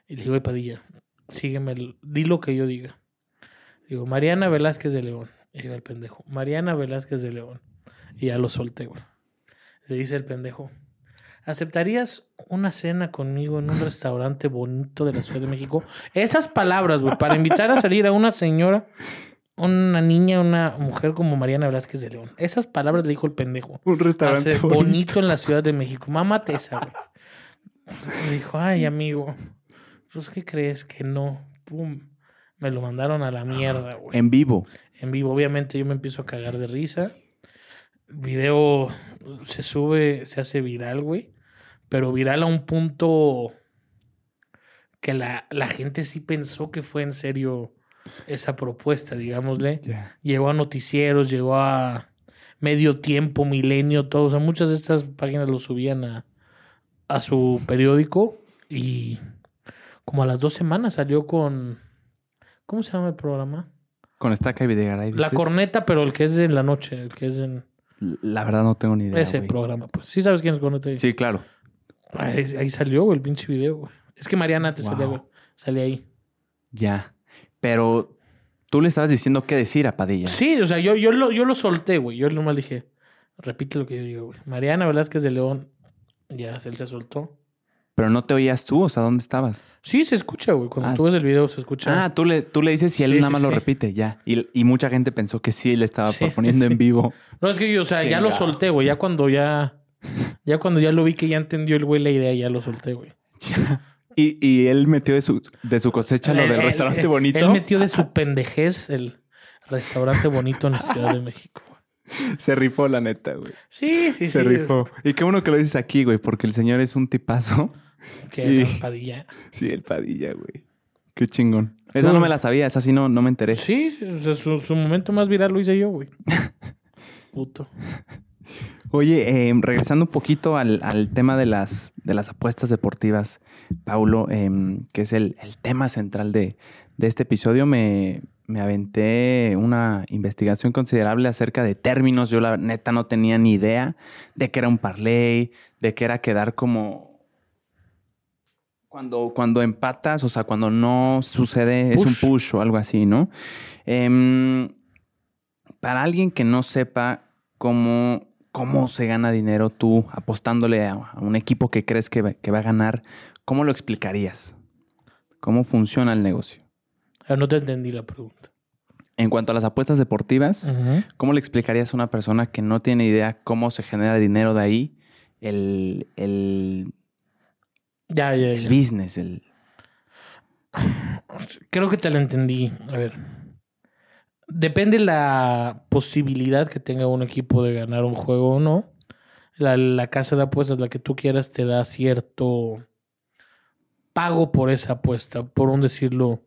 Y le digo, "Oye, Padilla, sígueme, di lo que yo diga. Digo, Mariana Velázquez de León. El pendejo, Mariana Velázquez de León. Y ya lo solté, güey. Le dice el pendejo, ¿aceptarías una cena conmigo en un restaurante bonito de la Ciudad de México? Esas palabras, güey, para invitar a salir a una señora, una niña, una mujer como Mariana Velázquez de León. Esas palabras le dijo el pendejo. Un restaurante bonito. bonito en la Ciudad de México. Mámate esa, güey. Me dijo, ay, amigo, pues, ¿qué crees que no? Pum. Me lo mandaron a la mierda, güey. En vivo. En vivo, obviamente, yo me empiezo a cagar de risa. El video se sube, se hace viral, güey. Pero viral a un punto que la, la gente sí pensó que fue en serio esa propuesta, digámosle llegó a noticieros, llegó a medio tiempo, milenio, todo. O sea, muchas de estas páginas lo subían a, a su periódico y como a las dos semanas salió con... ¿Cómo se llama el programa? Con Estaca y Videgaray. La corneta, pero el que es en la noche, el que es en La verdad no tengo ni idea. ese programa. Pues sí sabes quién es corneta. Sí, claro. Ahí, ahí salió güey, el pinche video, güey. Es que Mariana salía, Wow. güey, salía ahí. Ya. Pero tú le estabas diciendo qué decir a Padilla. Sí, o sea, yo, yo, lo, yo lo solté, güey. Yo nomás dije, repite lo que yo digo, güey. Mariana Velázquez de León, ya, él se soltó. Pero no te oías tú, o sea, ¿dónde estabas? Sí, se escucha, güey. Cuando Ah. tú ves el video se escucha. Ah, tú le, tú le dices y él Sí, nada sí, más lo sí. repite, ya. Y, y mucha gente pensó que sí, él estaba Sí, poniendo sí. en vivo. No, es que yo, o sea, ya lo solté, güey. Ya cuando ya... Ya cuando ya lo vi que ya entendió el güey la idea, ya lo solté, güey. Y, y él metió de su, de su cosecha lo del él- restaurante él- bonito. Él metió de su pendejez el restaurante bonito en la Ciudad de México. Se rifó, la neta, güey. Sí, sí, Se sí. rifó. Y qué bueno que lo dices aquí, güey, porque el señor es un tipazo. Que Y- es Padilla. Sí, el Padilla, güey. Qué chingón. Esa no me la sabía, esa sí no, no me enteré. Sí, sí, o sea, su, su momento más viral lo hice yo, güey. Puto. Oye, eh, regresando un poquito al, al tema de las, de las apuestas deportivas, Paulo, em, que es el, el tema central de, de este episodio, me, me aventé una investigación considerable acerca de términos. Yo la neta no tenía ni idea de que era un parlay, de que era quedar como... Cuando, cuando empatas, o sea, cuando no sucede, es un Push. push o algo así, ¿no? Em, para alguien que no sepa cómo, cómo se gana dinero tú apostándole a, un equipo que crees que va, que va a ganar, ¿cómo lo explicarías? ¿Cómo funciona el negocio? Ah, No te entendí la pregunta. En cuanto a las apuestas deportivas. ¿cómo le explicarías a una persona que no tiene idea cómo se genera dinero de ahí? El, el, Ya, ya, el business, el... Creo que te la entendí. A ver. Depende la posibilidad que tenga un equipo de ganar un juego o no. La, la casa de apuestas, la que tú quieras, te da cierto pago por esa apuesta. Por un decirlo,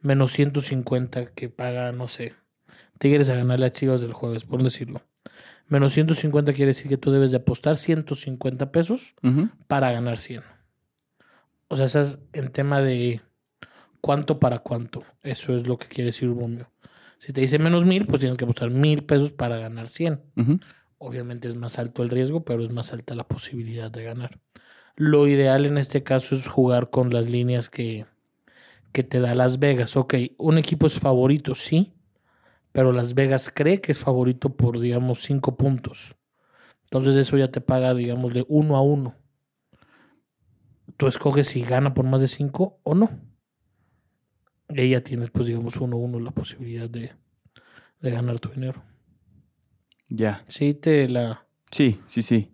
menos 150 que paga, no sé. Tigres a ganarle a Chivas del jueves, por un decirlo. Menos 150 quiere decir que tú debes de apostar 150 pesos para ganar 100. O sea, estás en tema de cuánto para cuánto. Eso es lo que quiere decir Romeo. Si te dice menos mil, pues tienes que apostar mil pesos para ganar 100. Ujú. Obviamente es más alto el riesgo, pero es más alta la posibilidad de ganar. Lo ideal en este caso es jugar con las líneas que, que te da Las Vegas. Ok, un equipo es favorito, sí, pero Las Vegas cree que es favorito por, digamos, cinco puntos. Entonces eso ya te paga, digamos, de uno a uno. Tú escoges si gana por más de cinco o no. Ya tienes, pues, digamos, uno a uno la posibilidad de, de ganar tu dinero. Ya. Sí, te la... Sí, sí, sí.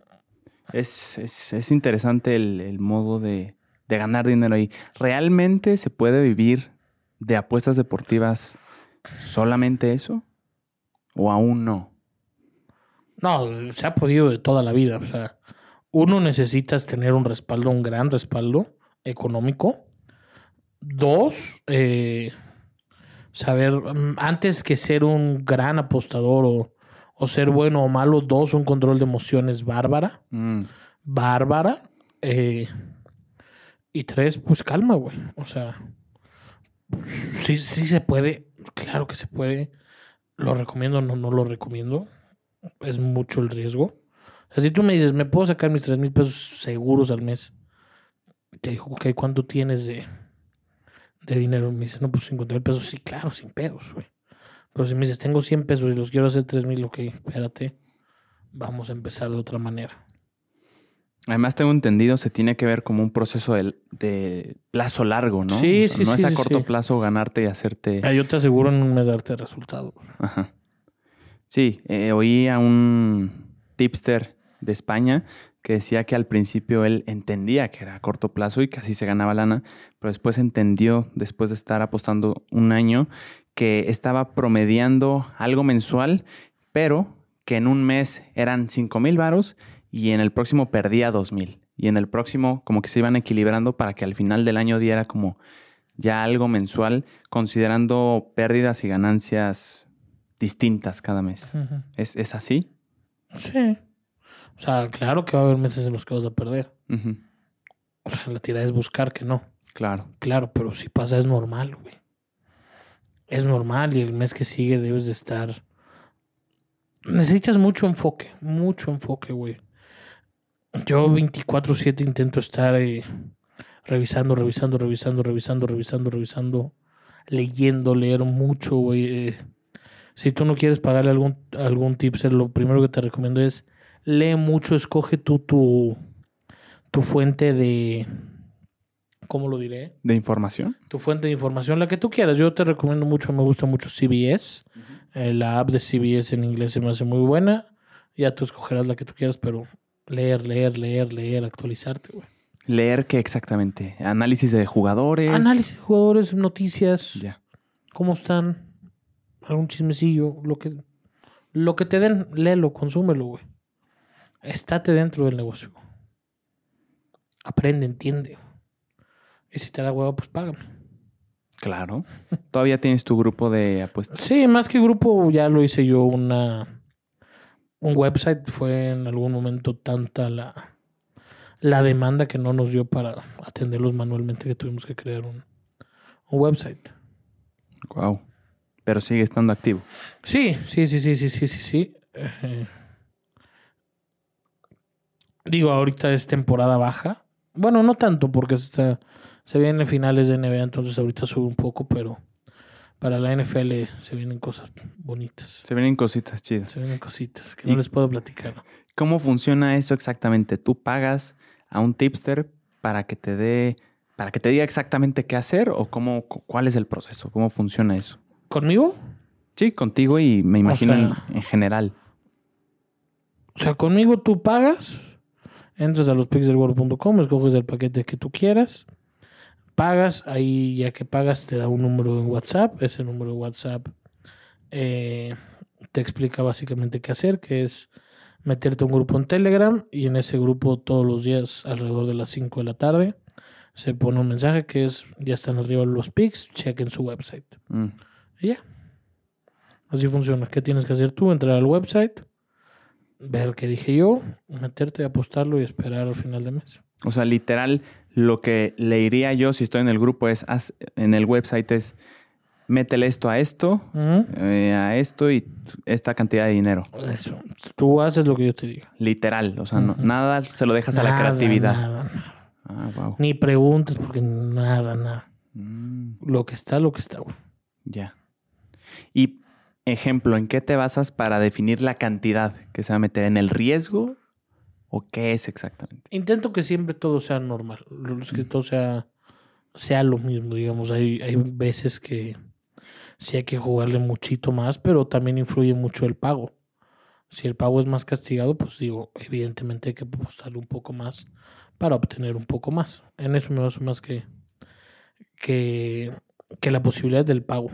Es, es, es interesante el, el modo de, de ganar dinero ahí. ¿Realmente se puede vivir de apuestas deportivas solamente eso? ¿O aún no? No, se ha podido de toda la vida. O sea, uno necesitas tener un respaldo, un gran respaldo económico. Dos, eh, saber, mm, antes que ser un gran apostador o, o ser bueno o malo, dos, un control de emociones bárbara. Mm, Bárbara. eh, y tres, pues calma, güey. O sea, sí, sí se puede. Claro que se puede. Lo recomiendo, no, no lo recomiendo. Es mucho el riesgo. O sea, si tú me dices, me puedo sacar mis tres mil pesos seguros al mes. Te digo, ok, ¿cuánto tienes de, de dinero? Me dice, no, pues 50 mil pesos. Sí, claro, sin pedos, güey. Pero si me dices, tengo 100 pesos y los quiero hacer tres mil, ok, espérate. Vamos a empezar de otra manera. Además, tengo entendido, se tiene que ver como un proceso de, de plazo largo, ¿no? Sí, O sea, sí, No sí, es a sí, corto sí. plazo ganarte y hacerte. Ah, Yo te aseguro en un mes darte resultados. Ajá. Sí, eh, oí a un tipster de España que decía que al principio él entendía que era a corto plazo y que así se ganaba lana, pero después entendió, después de estar apostando un año, que estaba promediando algo mensual, pero que en un mes eran 5 mil varos y en el próximo perdía 2 mil. Y en el próximo como que se iban equilibrando para que al final del año diera como ya algo mensual, considerando pérdidas y ganancias distintas cada mes. ¿Es, es así? Sí. O sea, claro que va a haber meses en los que vas a perder. O sea, la tira es buscar que no. Claro. Claro, pero si pasa es normal, güey. Es normal y el mes que sigue debes de estar... Necesitas mucho enfoque, mucho enfoque, güey. Yo 24/7 intento estar eh, revisando, revisando, revisando, revisando, revisando, revisando, leyendo, leer mucho, güey. eh. si tú no quieres pagarle algún, algún tipster, lo primero que te recomiendo es lee mucho, escoge tú tu, tu fuente de... ¿Cómo lo diré? ¿De información? tu fuente de información, la que tú quieras. Yo te recomiendo mucho, me gusta mucho CBS. Eh, la app de CBS en inglés se me hace muy buena. Ya tú escogerás la que tú quieras, pero leer, leer, leer, leer, actualizarte, güey. Leer qué exactamente. Análisis de jugadores. Análisis de jugadores, noticias, Ya. cómo están, algún chismecillo, lo que, lo que te den, léelo, consúmelo, güey. Estate dentro del negocio. Aprende, entiende. Y si te da huevo, pues págame. Claro. Todavía tienes tu grupo de apuestas. Sí, más que grupo, ya lo hice yo una. Un website. Fue en algún momento tanta la, la demanda que no nos dio para atenderlos manualmente que tuvimos que crear un, un website. Wow. Pero sigue estando activo. Sí, sí, sí, sí, sí, sí, sí, sí. Eh, digo, ahorita es temporada baja. Bueno, no tanto porque está, se vienen finales de NBA, entonces ahorita sube un poco, pero para la NFL se vienen cosas bonitas. Se vienen cositas chidas. Se vienen cositas que no les puedo platicar. ¿Cómo funciona eso exactamente? ¿Tú pagas a un tipster para que te dé, para que te diga exactamente qué hacer o cómo, cu- cuál es el proceso? ¿Cómo funciona eso? ¿Conmigo? Sí, contigo y me imagino en- sea- en, general. O sea, conmigo tú pagas, entras a lospixelworld.com, escoges el paquete que tú quieras, pagas, ahí ya que pagas te da un número en WhatsApp, ese número de WhatsApp eh, te explica básicamente qué hacer, que es meterte a un grupo en Telegram y en ese grupo todos los días alrededor de las 5 de la tarde se pone un mensaje que es ya están arriba los pics, chequen su website. Mm. Y ya. Así funciona. ¿Qué tienes que hacer tú? Entrar al website, ver qué dije yo, meterte, apostarlo y esperar al final de mes. O sea, literal, lo que le iría yo si estoy en el grupo es, haz- en el website es, métele esto a esto, eh, a esto y esta cantidad de dinero. Eso. Tú haces lo que yo te diga. Literal, o sea, no- nada se lo dejas a la creatividad. nada, nada. Ah, wow. Ni preguntes porque nada, nada. Mm. lo que está, lo que está, güey. Ya. Y ejemplo, ¿en qué te basas para definir la cantidad que se va a meter? ¿En el riesgo o qué es exactamente? Intento que siempre todo sea normal, que todo sea, sea lo mismo, digamos. Hay, hay veces que sí hay que jugarle muchito más, pero también influye mucho el pago. Si el pago es más castigado, pues digo, evidentemente hay que apostarle un poco más para obtener un poco más. En eso me baso más que, que, que la posibilidad del pago.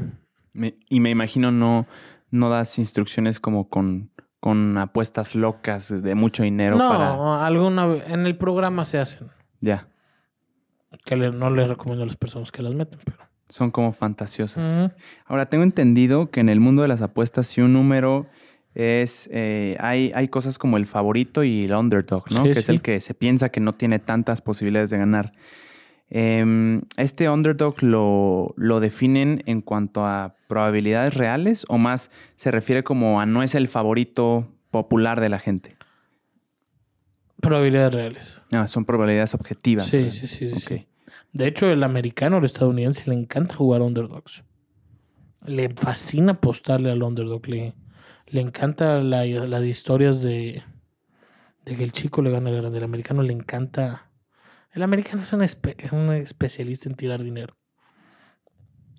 Y me imagino no, no das instrucciones como con, con apuestas locas de mucho dinero no, para. alguna en el programa se hacen. Ya. Que no les recomiendo a las personas que las meten, pero. Son como fantasiosas. Ahora, tengo entendido que en el mundo de las apuestas, si un número es. Eh, hay, hay cosas como el favorito y el underdog, ¿no? que es el que se piensa que no tiene tantas posibilidades de ganar. Em, ¿Este underdog lo, lo, definen en cuanto a probabilidades reales o más se refiere como a no es el favorito popular de la gente? Probabilidades reales. Ah, son probabilidades objetivas. Sí, sí, sí, sí, De hecho, el americano el estadounidense le encanta jugar underdogs. Le fascina apostarle al underdog. Le, le encanta las historias de, de que el chico le gana al grande. El americano le encanta el americano es un, especialista en tirar dinero.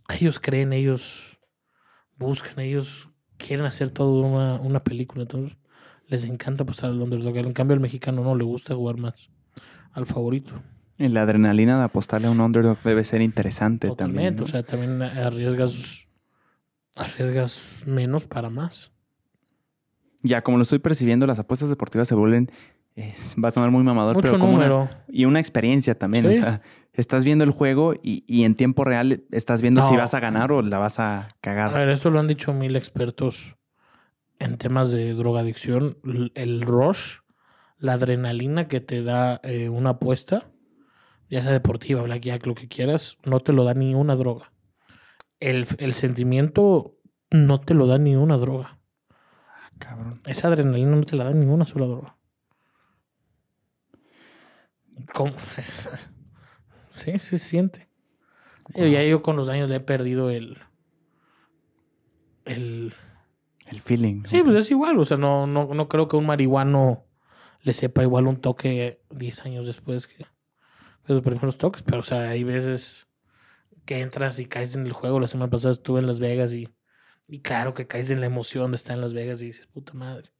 Ellos creen, ellos buscan, ellos quieren hacer toda una, una, película. Entonces les encanta pasar al underdog. En cambio, al mexicano no le gusta jugar más al favorito. Y la adrenalina de apostarle a un underdog debe ser interesante también. O sea, también arriesgas, arriesgas menos para más. Ya, como lo estoy percibiendo, las apuestas deportivas se vuelven va a sonar muy mamador, pero como Una, y una experiencia también. O sea, estás viendo el juego y, en tiempo real estás viendo si vas a ganar o la vas a cagar. A ver, esto lo han dicho mil expertos en temas de drogadicción. El rush, la adrenalina que te da eh, una apuesta, ya sea deportiva, blackjack, lo que quieras, no te lo da ni una droga. El, el sentimiento no te lo da ni una droga. Ah, cabrón. Esa adrenalina no te la da ninguna sola droga. ¿Cómo? sí, sí se siente. Ya yo con los años he perdido el. El. El feeling. Sí, pues es igual. O sea, no, no, no creo que un marihuano le sepa igual un toque 10 años después que los primeros toques. Pero, o sea, hay veces que entras y caes en el juego. La semana pasada estuve en Las Vegas y, y claro que caes en la emoción de estar en Las Vegas y dices, puta madre.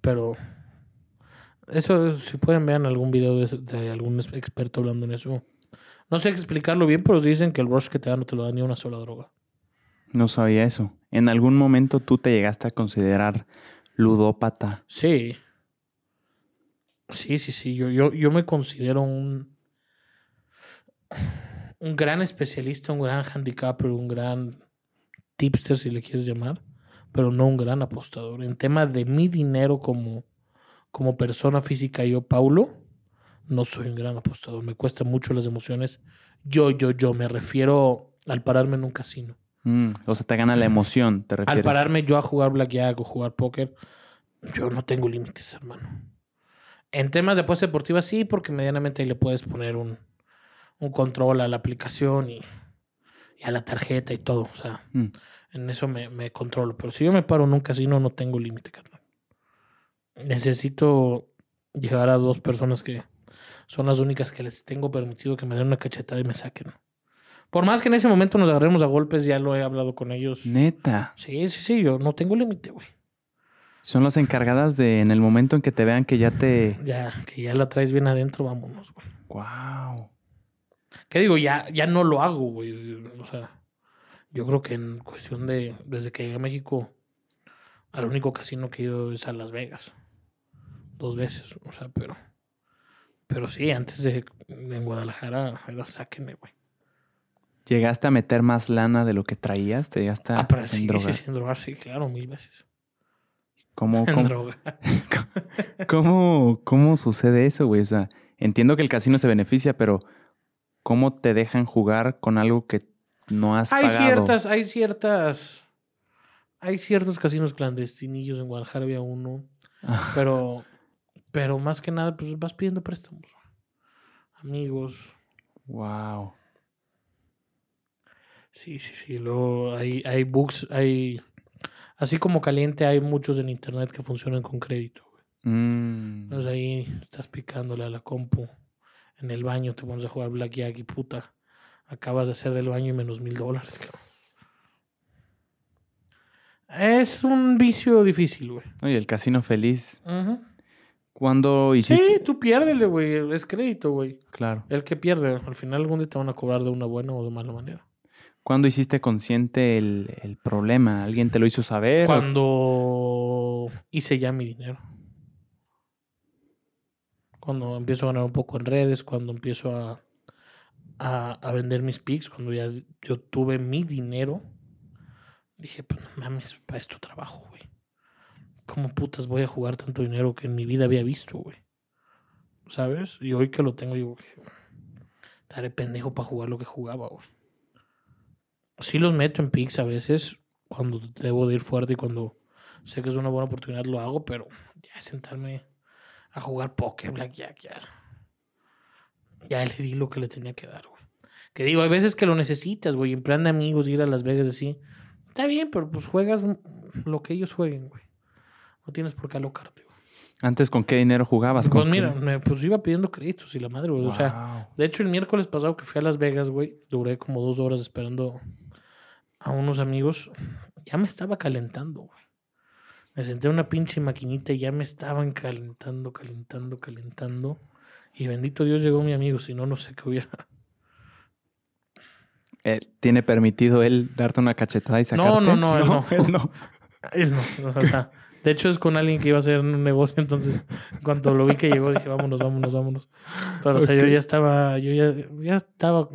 Pero eso, si pueden, vean algún video de, algún experto hablando en eso. No sé explicarlo bien, pero dicen que el rush que te da no te lo da ni una sola droga. No sabía eso. ¿En algún momento tú te llegaste a considerar ludópata? Sí. Sí, sí, sí. Yo, yo, yo me considero un, un gran especialista, un gran handicapper, un gran tipster, si le quieres llamar, pero no un gran apostador. En tema de mi dinero como como persona física yo, Paulo, no soy un gran apostador. Me cuesta mucho las emociones. Yo, yo, yo. Me refiero al pararme en un casino. Mm, o sea, te gana la emoción, te refieres. Al pararme yo a jugar blackjack o jugar póker, yo no tengo límites, hermano. En temas de apuestas deportivas sí, porque medianamente ahí le puedes poner un, control a la aplicación y, a la tarjeta y todo. O sea, mm. en eso me, me, controlo. Pero si yo me paro en un casino, no tengo límite, carnal necesito llegar a dos personas que son las únicas que les tengo permitido que me den una cachetada y me saquen. Por más que en ese momento nos agarremos a golpes, ya lo he hablado con ellos. Neta. Sí, sí, sí, yo no tengo límite, güey. Son las encargadas de en el momento en que te vean que ya te. Ya, que ya la traes bien adentro, vámonos, güey. Wow. ¿Qué digo? Ya, ya no lo hago, güey. O sea, yo creo que en cuestión de. Desde que llegué a México, al único casino que he ido es a Las Vegas dos veces, o sea, pero. Pero sí, antes de en Guadalajara era sáquenme, güey. ¿Llegaste a meter más lana de lo que traías? ¿Te llegaste a ah, pero sí, Sí, sí, en drogar, sí, claro, mil veces. ¿Cómo, en cómo, droga. ¿cómo, ¿Cómo sucede eso, güey? O sea, entiendo que el casino se beneficia, pero ¿cómo te dejan jugar con algo que no has hay ciertas, hay ciertas. Hay ciertos casinos clandestinillos. En Guadalajara había uno. pero pero más que nada, pues vas pidiendo préstamos. Amigos. Wow. Sí, sí, sí. Luego hay, hay bugs, hay... Así como caliente, hay muchos en internet que funcionan con crédito. Mm. Entonces ahí estás picándole a la compu. En el baño te pones a jugar Blackjack y puta. Acabas de hacer del baño y menos mil dólares, cabrón. Es un vicio difícil, güey. Oye, el casino feliz. Ujú. ¿Cuándo hiciste? Sí, tú piérdele, güey. Es crédito, güey. Claro. El que pierde, al final algún día te van a cobrar de una buena o de mala manera. ¿Cuándo hiciste consciente el, el problema? ¿Alguien te lo hizo saber? o- Cuando hice ya mi dinero. Cuando empiezo a ganar un poco en redes, cuando empiezo a, a, a vender mis pics, cuando ya yo tuve mi dinero, dije, pues no mames, para esto trabajo, güey. ¿Cómo putas voy a jugar tanto dinero que en mi vida había visto, güey? ¿Sabes? Y hoy que lo tengo, digo, estaré pendejo para jugar lo que jugaba, güey. Sí los meto en pics a veces, cuando debo de ir fuerte y cuando sé que es una buena oportunidad lo hago, pero ya sentarme a jugar póker, blackjack, ya. Ya le di lo que le tenía que dar, güey. Que digo, hay veces que lo necesitas, güey, en plan de amigos, ir a Las Vegas así. Está bien, pero pues juegas lo que ellos jueguen, güey. No tienes por qué alocarte, güey. ¿Antes con qué dinero jugabas? Pues ¿Con mira, qué? me pues iba pidiendo créditos y la madre, güey. O sea, de hecho, el miércoles pasado que fui a Las Vegas, güey, duré como dos horas esperando a unos amigos. Ya me estaba calentando, güey. Me senté en una pinche maquinita y ya me estaban calentando, calentando, calentando. Y bendito Dios llegó mi amigo, si no, no sé qué hubiera. Eh, ¿Tiene permitido él darte una cachetada y sacarte? no, no, él no. él no. Él no, o sea, de hecho, es con alguien que iba a hacer un negocio, entonces, en cuanto lo vi que llegó, dije, vámonos, vámonos, vámonos. Pero, o sea, yo ya estaba, yo ya, ya estaba,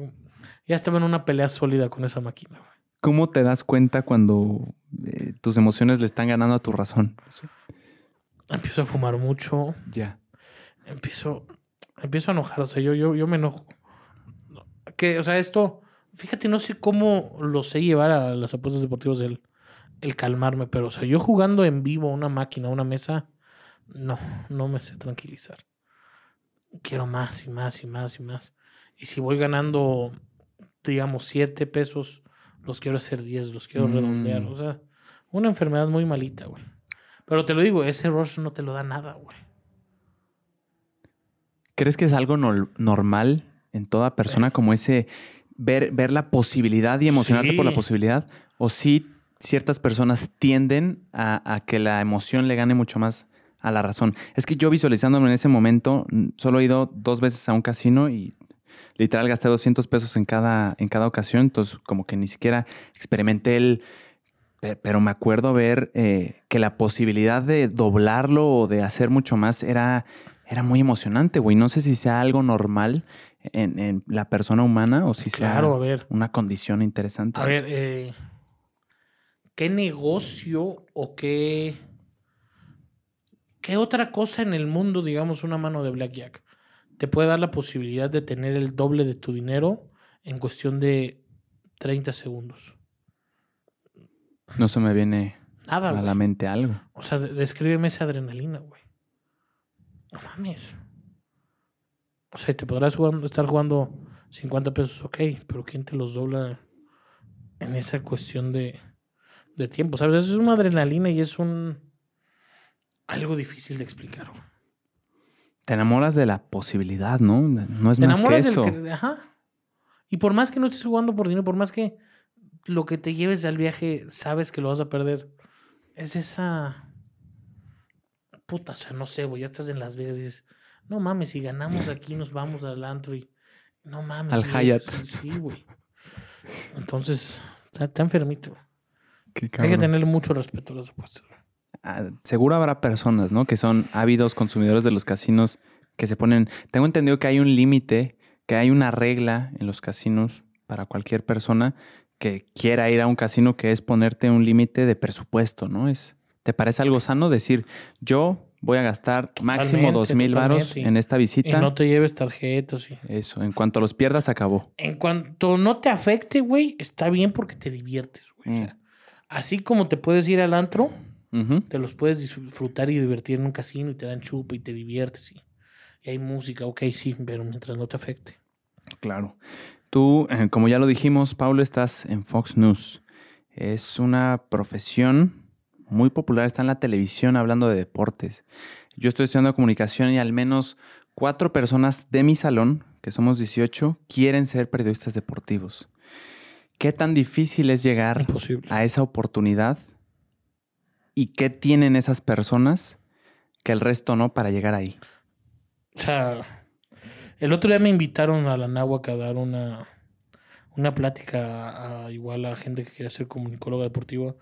ya estaba en una pelea sólida con esa máquina, güey. ¿Cómo te das cuenta cuando eh, tus emociones le están ganando a tu razón? Empiezo a fumar mucho, Ya. empiezo, empiezo a enojar, o sea, yo, yo, yo me enojo. Que, o sea, esto, fíjate, no sé cómo lo sé llevar a las apuestas deportivas el, el calmarme, pero, o sea, yo jugando en vivo una máquina, una mesa, no, no me sé tranquilizar. Quiero más y más y más y más. Y si voy ganando, digamos, siete pesos, los quiero hacer 10, los quiero Mm. redondear. O sea, una enfermedad muy malita, güey. Pero te lo digo, ese rush no te lo da nada, güey. ¿Crees que es algo nor- normal en toda persona como ese ver, ver la posibilidad y emocionarte por la posibilidad? ¿O sí ciertas personas tienden a, a que la emoción le gane mucho más a la razón? Es que yo visualizándome en ese momento, mm, solo he ido dos veces a un casino y literal gasté 200 pesos en cada, en cada ocasión, entonces como que ni siquiera experimenté el... pe- Pero me acuerdo ver eh, que la posibilidad de doblarlo o de hacer mucho más era, era muy emocionante, güey. No sé si sea algo normal en, en la persona humana o si sea a ver. una condición interesante. A ver, eh, ¿qué negocio o qué, qué otra cosa en el mundo, digamos, una mano de blackjack, te puede dar la posibilidad de tener el doble de tu dinero en cuestión de 30 segundos? No se me viene Nada, a güey. la mente algo. O sea, de- descríbeme esa adrenalina, güey. No mames. O sea, te podrás jugando- estar jugando 50 pesos, ok, pero ¿quién te los dobla en esa cuestión de, de tiempo? ¿Sabes? Eso es una adrenalina y es un. algo difícil de explicar. güey. Te enamoras de la posibilidad, ¿no? No es Te más que eso. del que. Ajá. Y por más que no estés jugando por dinero, por más que lo que te lleves al viaje sabes que lo vas a perder, es esa. Puta, o sea, no sé, güey, ya estás en Las Vegas y dices, no mames, si ganamos aquí nos vamos al antro y. No mames. Al Hyatt. Sí, sí, güey. Entonces, está, está enfermito. Qué Hay que tenerle mucho respeto a las apuestas. Ah, seguro habrá personas, ¿no? Que son ávidos consumidores de los casinos que se ponen. Tengo entendido que hay un límite, que hay una regla en los casinos para cualquier persona que quiera ir a un casino que es ponerte un límite de presupuesto, ¿no? Es, ¿Te parece algo sano decir, yo voy a gastar máximo dos mil varos en esta Y visita? no te lleves tarjetas. Y... Eso, en cuanto los pierdas, acabó. En cuanto no te afecte, güey, está bien porque te diviertes, güey. O Mm. sea, así como te puedes ir al antro, te los puedes disfrutar y divertir en un casino y te dan chupa y te diviertes y, y hay música, ok, sí, pero mientras no te afecte. Claro. Tú, eh, como ya lo dijimos, Paulo, estás en Fox News. Es una profesión muy popular, está en la televisión hablando de deportes. Yo estoy estudiando comunicación y al menos cuatro personas de mi salón, que somos 18, quieren ser periodistas deportivos. ¿Qué tan difícil es llegar Imposible. a esa oportunidad? ¿Y qué tienen esas personas que el resto no para llegar ahí? O sea, el otro día me invitaron a la Náhuac a dar una, una plática a, a igual a gente que quiere ser comunicóloga deportiva.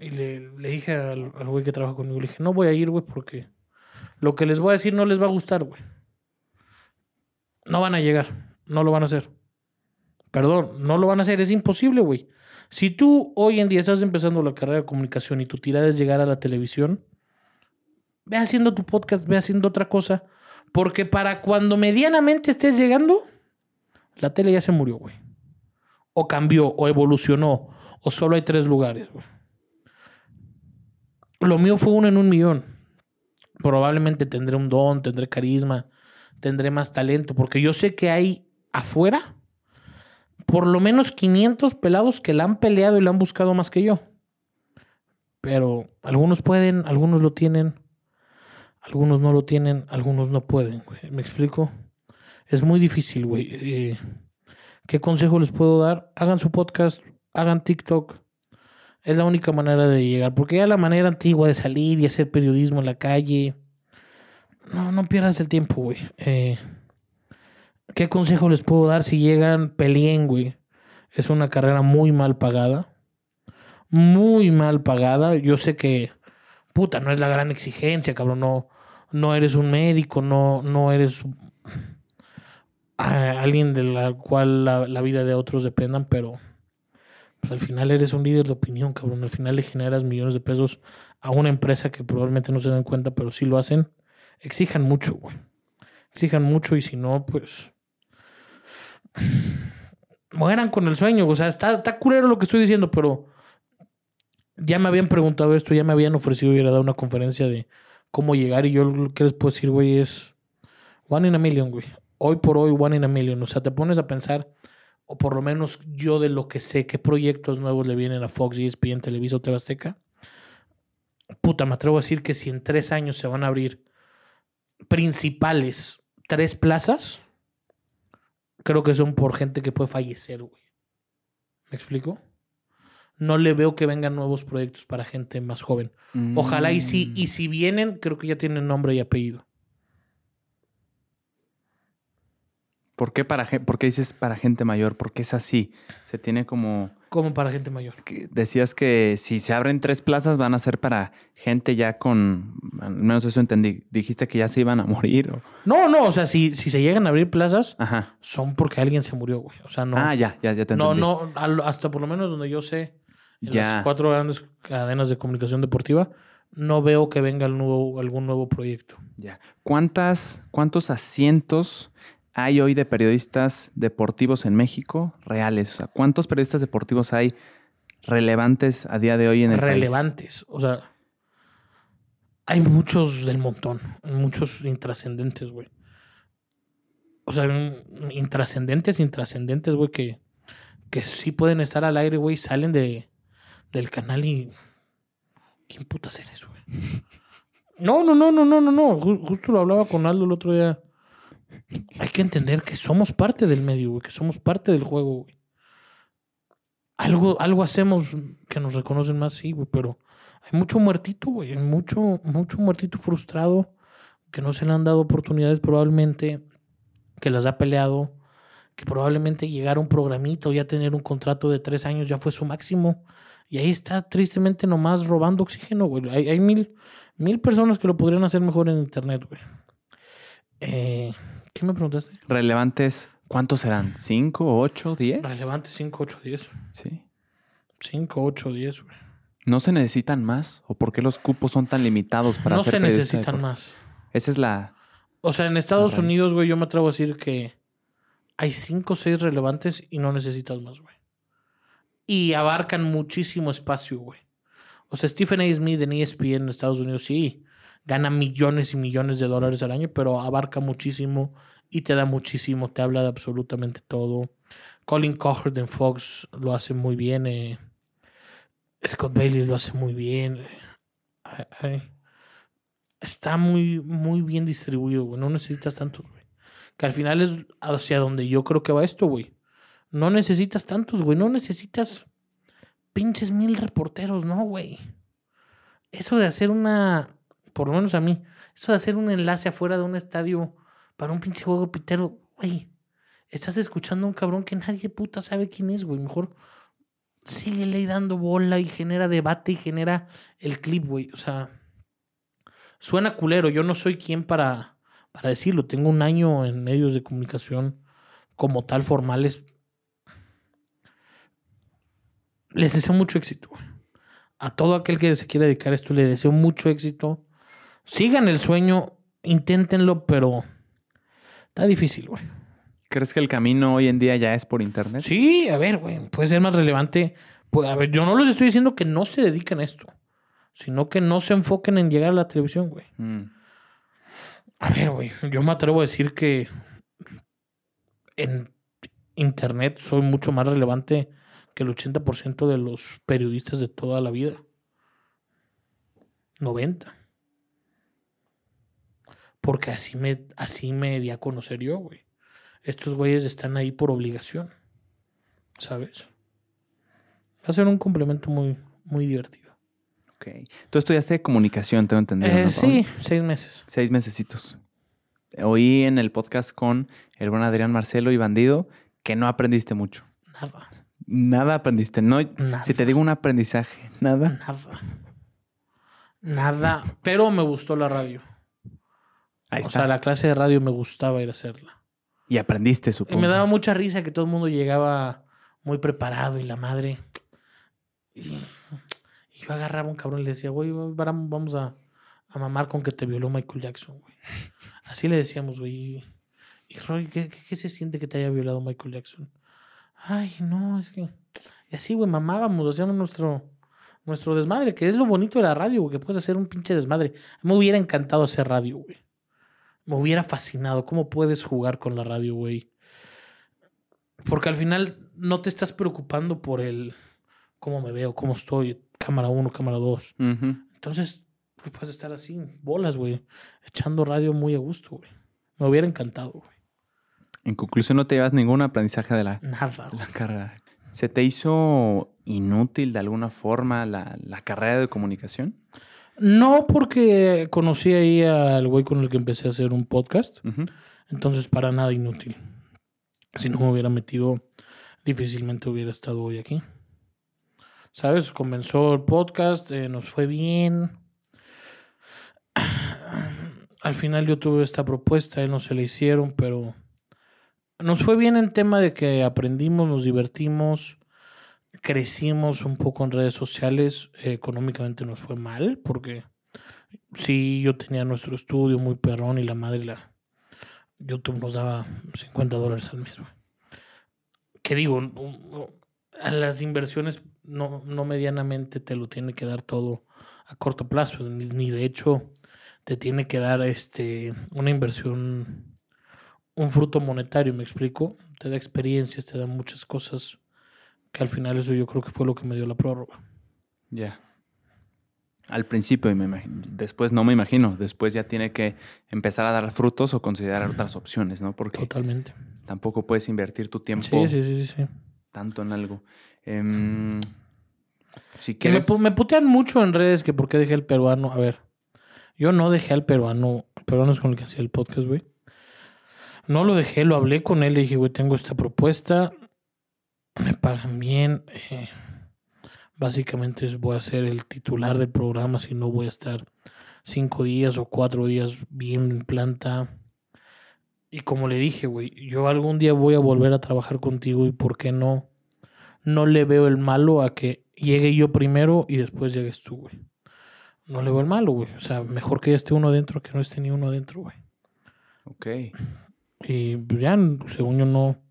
Y le, le dije al, al güey que trabaja conmigo, le dije, no voy a ir, güey, porque lo que les voy a decir no les va a gustar, güey. No van a llegar, no lo van a hacer. Perdón, no lo van a hacer, es imposible, güey. Si tú hoy en día estás empezando la carrera de comunicación y tu tirada es llegar a la televisión, ve haciendo tu podcast, ve haciendo otra cosa. Porque para cuando medianamente estés llegando, la tele ya se murió, güey. O cambió, o evolucionó, o solo hay tres lugares, güey. Lo mío fue uno en un millón. Probablemente tendré un don, tendré carisma, tendré más talento, porque yo sé que hay afuera por lo menos 500 pelados que la han peleado y la han buscado más que yo. Pero algunos pueden, algunos lo tienen, algunos no lo tienen, algunos no pueden, güey. ¿Me explico? Es muy difícil, güey. Eh, ¿Qué consejo les puedo dar? Hagan su podcast, hagan TikTok. Es la única manera de llegar. Porque ya la manera antigua de salir y hacer periodismo en la calle. No, no pierdas el tiempo, güey. Eh, ¿Qué consejo les puedo dar si llegan? Peleen, güey. Es una carrera muy mal pagada. Muy mal pagada. Yo sé que, puta, no es la gran exigencia, cabrón. No, no eres un médico, no, no eres alguien de la cual la, la vida de otros dependan, pero pues, al final eres un líder de opinión, cabrón. Al final le generas millones de pesos a una empresa que probablemente no se den cuenta, pero sí lo hacen. Exijan mucho, güey. Exijan mucho y si no, pues mueran con el sueño. O sea, está, está culero lo que estoy diciendo, pero ya me habían preguntado esto, ya me habían ofrecido ir a dar una conferencia de cómo llegar. Y yo lo que les puedo decir, güey, es one in a million, güey. Hoy por hoy, one in a million. O sea, te pones a pensar, o por lo menos yo de lo que sé, qué proyectos nuevos le vienen a Fox, ESPN, Televisa o TV Azteca. Puta, me atrevo a decir que si en tres años se van a abrir principales tres plazas, creo que son por gente que puede fallecer, güey. ¿Me explico? No le veo que vengan nuevos proyectos para gente más joven. Ojalá y sí, y si vienen, creo que ya tienen nombre y apellido. ¿Por qué, para, por qué dices para gente mayor? Porque es así. Se tiene como... Como para gente mayor. que decías que si se abren tres plazas van a ser para gente ya con... Al menos eso entendí. Dijiste que ya se iban a morir. o- No, no, o sea, si, si se llegan a abrir plazas, Ajá. son porque alguien se murió, güey. O sea, no. Ah, ya, ya, ya te no, entendí. no, al- hasta por lo menos donde yo sé, en Ya. las cuatro grandes cadenas de comunicación deportiva, no veo que venga el nuevo, algún nuevo proyecto. Ya. ¿Cuántas, ¿Cuántos asientos hay hoy de periodistas deportivos en México reales? O sea, ¿cuántos periodistas deportivos hay relevantes a día de hoy en el país? Relevantes. O sea, hay muchos del montón, muchos intrascendentes, güey. O sea, in- intrascendentes, intrascendentes, güey, que, que sí pueden estar al aire, güey, salen de, del canal y. ¿Quién putas eres, güey? No, no, no, no, no, no, no. Ju- Justo lo hablaba con Aldo el otro día. Hay que entender que somos parte del medio, güey, que somos parte del juego, güey. Algo, algo hacemos que nos reconocen más, sí, güey, pero hay mucho muertito, güey. Hay mucho, mucho muertito frustrado que no se le han dado oportunidades probablemente, que las ha peleado, que probablemente llegar a un programito, ya tener un contrato de tres años ya fue su máximo. Y ahí está tristemente nomás robando oxígeno, güey. Hay, hay mil, mil personas que lo podrían hacer mejor en internet, güey. Eh, ¿Qué me preguntaste? Relevantes, ¿cuántos serán? ¿Cinco, ocho, diez? Relevante 5, 8, 10. Sí. 5, 8, 10, güey. ¿No se necesitan más? ¿O por qué los cupos son tan limitados para No ser se periodista necesitan más. Esa es la... O sea, en Estados. Unidos, güey, yo me atrevo a decir que hay cinco o seis relevantes y no necesitas más, güey. Y abarcan muchísimo espacio, güey. O sea, Stephen A. Smith en ESPN en Estados Unidos sí gana millones y millones de dólares al año, pero abarca muchísimo y te da muchísimo, te habla de absolutamente todo. Colin Cowherd en Fox lo hace muy bien. eh, Scott Bailey lo hace muy bien. eh. Está muy, muy bien distribuido, güey. No necesitas tantos, güey. Que al final es hacia donde yo creo que va esto, güey. No necesitas tantos, güey. No necesitas pinches mil reporteros, no, güey. Eso de hacer una, por lo menos a mí, eso de hacer un enlace afuera de un estadio para un pinche juego pitero, güey. Estás escuchando a un cabrón que nadie puta sabe quién es, güey. Mejor síguele dando bola y genera debate y genera el clip, güey. O sea, suena culero. Yo no soy quien para, para decirlo. Tengo un año en medios de comunicación como tal formales. Les deseo mucho éxito. A todo aquel que se quiera dedicar a esto, le deseo mucho éxito. Sigan el sueño, inténtenlo, pero está difícil, güey. ¿Crees que el camino hoy en día ya es por internet? Sí, a ver, güey, puede ser más relevante. Pues, a ver, yo no les estoy diciendo que no se dediquen a esto, sino que no se enfoquen en llegar a la televisión, güey. Mm, A ver, güey, yo me atrevo a decir que en internet soy mucho más relevante que el 80% de los periodistas de toda la vida. 90. Porque así me, así me di a conocer yo, güey. Estos güeyes están ahí por obligación. ¿Sabes? Va a ser un complemento muy, muy divertido. ok. Tú estudiaste comunicación, tengo entendido. Eh, sí, seis meses. Seis mesecitos. Oí en el podcast con el buen Adrián Marcelo y Bandido que no aprendiste mucho. Nada. Nada aprendiste. No, Nada. si te digo un aprendizaje, nada. Nada. Nada. Pero me gustó la radio. Ahí o está. sea, la clase de radio me gustaba ir a hacerla. Y aprendiste, Y supongo. me daba mucha risa que todo el mundo llegaba muy preparado y la madre. Y, y yo agarraba a un cabrón y le decía, güey, vamos a, a mamar con que te violó Michael Jackson, güey. Así le decíamos, güey. Y, y Roy, ¿qué, qué, qué se siente que te haya violado Michael Jackson? Ay, no, es que. Y así, güey, mamábamos, hacíamos nuestro, nuestro desmadre, que es lo bonito de la radio, güey, que puedes hacer un pinche desmadre. Me hubiera encantado hacer radio, güey. Me hubiera fascinado. ¿Cómo puedes jugar con la radio, güey? Porque al final no te estás preocupando por el cómo me veo, cómo estoy, cámara 1, cámara 2. Ujú. Entonces, pues, puedes estar así, bolas, güey, echando radio muy a gusto, güey. Me hubiera encantado, güey. En conclusión, no te llevas ningún aprendizaje de la, Nada, la carrera. ¿Se te hizo inútil de alguna forma la, la carrera de comunicación? No porque conocí ahí al güey con el que empecé a hacer un podcast. Entonces, para nada inútil. Si no me hubiera metido, difícilmente hubiera estado hoy aquí. ¿Sabes? Comenzó el podcast, eh, nos fue bien. Al final yo tuve esta propuesta, él no se la hicieron, pero nos fue bien en tema de que aprendimos, nos divertimos, crecimos un poco en redes sociales. Eh, económicamente nos fue mal, porque sí, yo tenía nuestro estudio muy perrón y la madre la, YouTube nos daba 50 dólares al mes. Que digo, a las inversiones no, no medianamente te lo tiene que dar todo a corto plazo, ni, ni de hecho te tiene que dar este una inversión, un fruto monetario, me explico. Te da experiencias, te da muchas cosas que al final eso yo creo que fue lo que me dio la prórroga. Ya. Al principio, y me imagino- después no me imagino, después ya tiene que empezar a dar frutos o considerar otras opciones, ¿no? Porque Totalmente. tampoco puedes invertir tu tiempo Sí, sí, sí, tanto en algo. Em, si me, quieres... me putean mucho en redes que por qué dejé al peruano. A ver, yo no dejé al peruano. El peruano es con el que hacía el podcast, güey. No lo dejé, lo hablé con él. Le dije, güey, tengo esta propuesta. Me pagan bien. eh, básicamente voy a ser el titular del programa. Si no, voy a estar cinco días o cuatro días bien en planta. Y como le dije, güey, yo algún día voy a volver a trabajar contigo y por qué no no le veo el malo a que llegue yo primero y después llegues tú, güey. No le veo el malo, güey. O sea, mejor que esté uno adentro que no esté ni uno adentro, güey. Ok. Y pues, ya, según yo, no,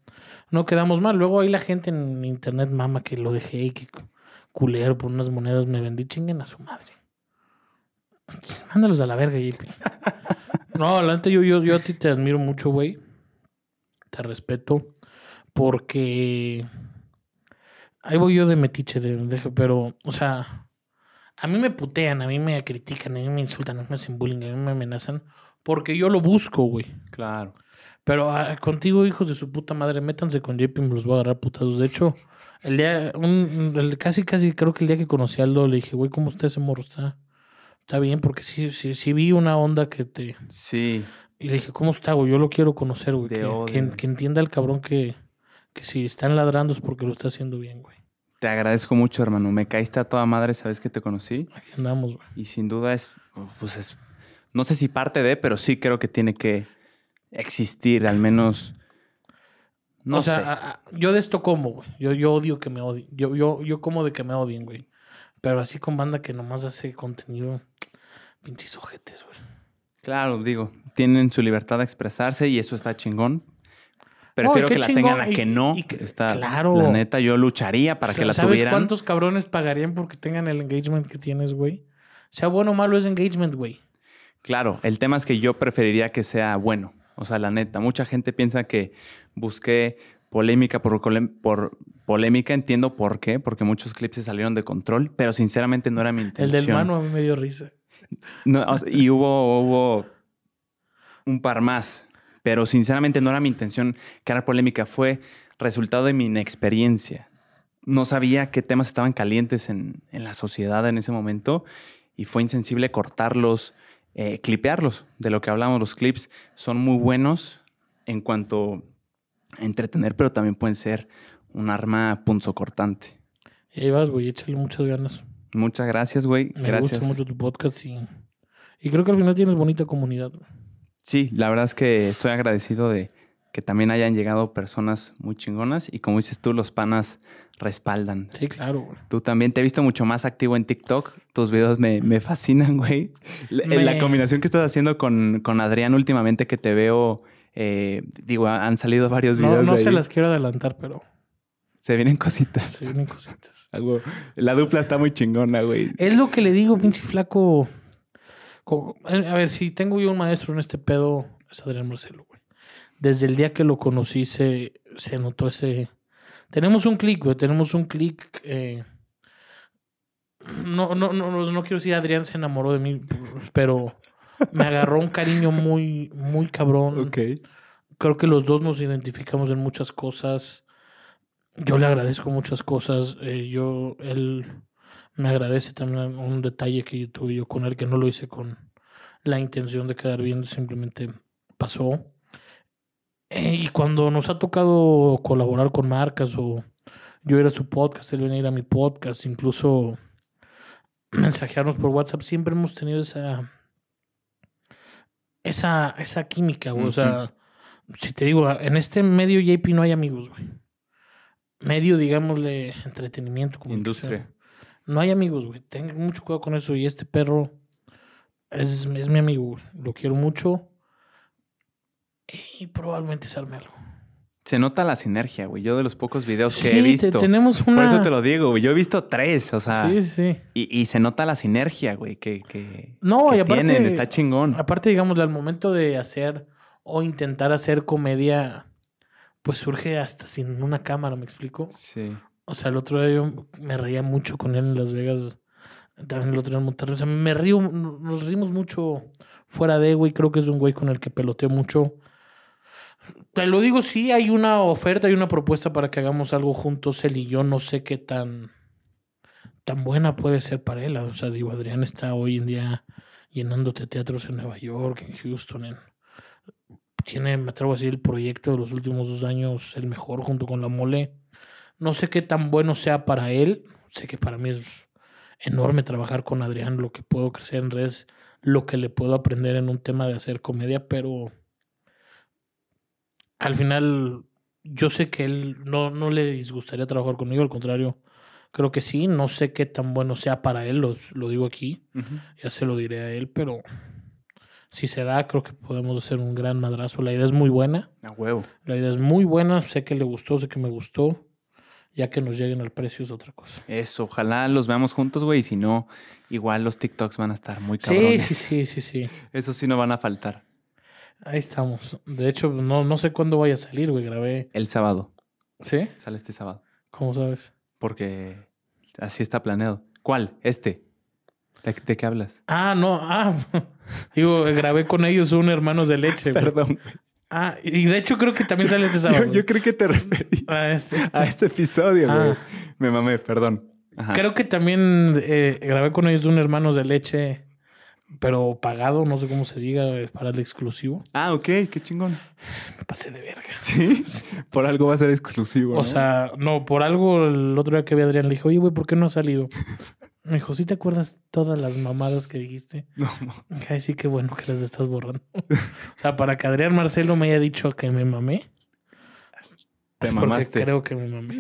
no quedamos mal. Luego ahí la gente en internet mama que lo dejé y que cu- culero por unas monedas me vendí. Chinguen a su madre. Mándalos a la verga, JP. No, la neta, yo, yo, yo a ti te admiro mucho, güey. Te respeto. Porque. Ahí voy yo de metiche, de, de- pero, o sea, a mí me putean, a mí me critican, a mí me insultan, a mí me hacen bullying, a mí me amenazan, porque yo lo busco, güey. Claro. Pero ah, contigo, hijos de su puta madre, métanse con JP, me los voy a agarrar putazos. De hecho, el día, un, el- casi, casi creo que el día que conocí a Aldo, le dije, güey, ¿cómo está ese morro? Está, está bien, porque sí, sí, sí vi una onda que te. Sí. Y le dije, ¿cómo está, güey? Yo lo quiero conocer, güey. De Que, odio, que, güey. que entienda el cabrón que, que si están ladrando es porque lo está haciendo bien, güey. Te agradezco mucho, hermano. Me caíste a toda madre, sabes que te conocí. Aquí andamos, güey. Y sin duda es, pues es, no sé si parte de, pero sí creo que tiene que existir, al menos. No o sea, sé. a- a- yo de esto como, güey. Yo, yo odio que me odien. Yo, yo, yo como de que me odien, güey. Pero así con banda que nomás hace contenido, pinches ojetes, güey. Claro, digo, tienen su libertad de expresarse y eso está chingón. Prefiero No, que la chingón, tengan a y- que no. y que- está, claro. La neta, yo lucharía para que la ¿Sabes tuvieran. cuántos cabrones pagarían porque tengan el engagement que tienes, güey? Sea bueno o malo es engagement, güey. Claro, el tema es que yo preferiría que sea bueno. O sea, la neta, mucha gente piensa que busqué polémica por, polémica. Entiendo por qué, porque muchos clips se salieron de control, pero sinceramente no era mi El intención. del mano a mí me dio risa. No, o sea, y hubo, hubo un par más, pero sinceramente no era mi intención crear polémica, fue resultado de mi inexperiencia. No sabía qué temas estaban calientes en, en la sociedad en ese momento y fue insensible cortarlos, eh, clipearlos. De lo que hablamos, los clips son muy buenos en cuanto a entretener, pero también pueden ser un arma punzocortante. Y ahí vas, güey, échale muchas ganas. Muchas gracias, güey. Me Gracias. gusta mucho tu podcast y, y creo que al final tienes bonita comunidad. Sí, la verdad es que estoy agradecido de que también hayan llegado personas muy chingonas y como dices tú, los panas respaldan. Sí, claro, güey. Tú también te he visto mucho más activo en TikTok. Tus videos me, me fascinan, güey. La, Me- la combinación que estás haciendo con, con Adrián últimamente que te veo, eh, digo, han salido varios No, videos. no de se ahí. las quiero adelantar, pero Se vienen cositas. se vienen cositas. Algo- La dupla está muy chingona, güey. Es lo que le digo, pinche flaco. Co- eh, A ver, si tengo yo un maestro en este pedo, es Adrián Marcelo, güey. Desde el día que lo conocí se, se notó ese... Tenemos un clic, güey. Tenemos un clic... eh, No, no, no, no, no quiero decir Adrián se enamoró de mí, pero me agarró un cariño muy, muy cabrón. Creo que los dos nos identificamos en muchas cosas. Yo le agradezco muchas cosas. eh, yo, él me agradece también un detalle que yo tuve yo con él, que no lo hice con la intención de quedar bien, simplemente pasó. Eh, y cuando nos ha tocado colaborar con marcas o yo ir a su podcast, él venir a mi podcast, incluso mensajearnos por WhatsApp, siempre hemos tenido esa esa, esa química, güey. O sea, si te digo, en este medio JP no hay amigos, güey. Medio, digámosle, entretenimiento. como Industria. No hay amigos, güey. Tengan mucho cuidado con eso. Y este perro es, es mi amigo, güey. Lo quiero mucho. Y probablemente se arme algo. Se nota la sinergia, güey. Yo de los pocos videos que he te- visto. tenemos una... Por eso te lo digo, güey. Yo he visto tres, o sea. Sí, sí. Y, y se nota la sinergia, güey, que, que, No, que y aparte- tienen. Está chingón. Aparte, digamos, al momento de hacer o intentar hacer comedia, pues surge hasta sin una cámara, ¿me explico? Sí. O sea, el otro día yo me reía mucho con él en Las Vegas. También el otro día en Monterrey. O sea, me río, nos rimos mucho fuera de, güey. Creo que es un güey con el que peloteo mucho. Te lo digo, sí, hay una oferta, hay una propuesta para que hagamos algo juntos, él y yo. No sé qué tan, tan buena puede ser para él. O sea, digo, Adrián está hoy en día llenándote teatros en Nueva York, en Houston. En... Tiene, me atrevo a decir, el proyecto de los últimos dos años, el mejor junto con la mole. No sé qué tan bueno sea para él. Sé que para mí es enorme trabajar con Adrián, lo que puedo crecer en redes, lo que le puedo aprender en un tema de hacer comedia, pero al final yo sé que él no, no le disgustaría trabajar conmigo, al contrario, creo que sí, no sé qué tan bueno sea para él, lo, lo digo aquí, ya se lo diré a él, pero si se da, creo que podemos hacer un gran madrazo. La idea es muy buena. A huevo. La idea es muy buena, sé que le gustó, sé que me gustó. Ya que nos lleguen al precio es otra cosa. Eso, ojalá los veamos juntos, güey. Y si no, igual los TikToks van a estar muy Sí, cabrones. sí, sí, sí, sí. Eso sí no van a faltar. Ahí estamos. De hecho, no, no sé cuándo vaya a salir, güey. Grabé El sábado. ¿Sí? Sale este sábado. ¿Cómo sabes? Porque así está planeado. ¿Cuál? Este. ¿De, de qué hablas? Ah, no. Ah, digo, grabé con ellos un Hermanos de Leche. güey. Perdón. Ah, y de hecho creo que también sale este sábado. Yo, yo creo que te referí Ah, este. a este episodio, Ah. güey. Me mamé, perdón. Ajá. Creo que también eh, grabé con ellos un Hermanos de Leche, pero pagado, no sé cómo se diga, para el exclusivo. Ah, ok, qué chingón. Me pasé de verga. Sí, por algo va a ser exclusivo. O ¿no? sea, no, por algo el otro día que vi a Adrián le dije, oye, güey, ¿por qué no ha salido? Me dijo, ¿sí te acuerdas todas las mamadas que dijiste? No, Ay, sí, qué bueno que las estás borrando. o sea, para que Adrián Marcelo me haya dicho que me mamé. te mamaste. Creo que me mamé.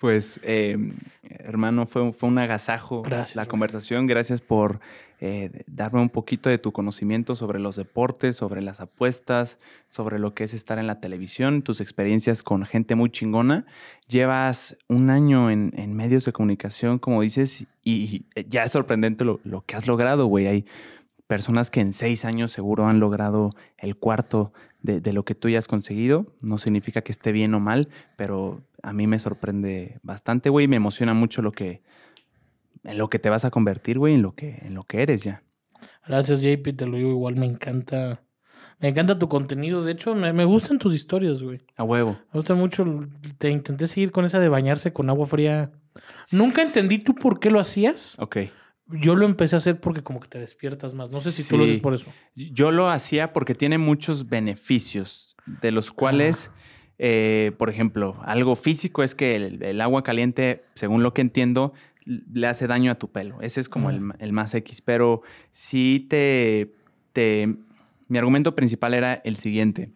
Pues, eh, hermano, fue, un- fue un agasajo Gracias, la conversación. Gracias por eh, darme un poquito de tu conocimiento sobre los deportes, sobre las apuestas, sobre lo que es estar en la televisión, tus experiencias con gente muy chingona. Llevas un año en, medios de comunicación, como dices, y, ya es sorprendente lo, que has logrado, güey. Hay personas que en seis años seguro han logrado el cuarto de, de lo que tú ya has conseguido. No significa que esté bien o mal, pero a mí me sorprende bastante, güey. Me emociona mucho lo que, en lo que te vas a convertir, güey, en lo que, en lo que eres ya. Gracias, JP, te lo digo igual, me encanta. Me encanta tu contenido. De hecho, me, me gustan tus historias, güey. A huevo. Me gusta mucho. Te intenté seguir con esa de bañarse con agua fría. Nunca entendí tú por qué lo hacías. Ok. Yo lo empecé a hacer porque como que te despiertas más. No sé si tú lo haces por eso. Yo lo hacía porque tiene muchos beneficios, de los cuales, eh, por ejemplo, algo físico es que el, el agua caliente, según lo que entiendo, le hace daño a tu pelo. Ese es como el, el más X. Pero sí te, te... Mi argumento principal era el siguiente.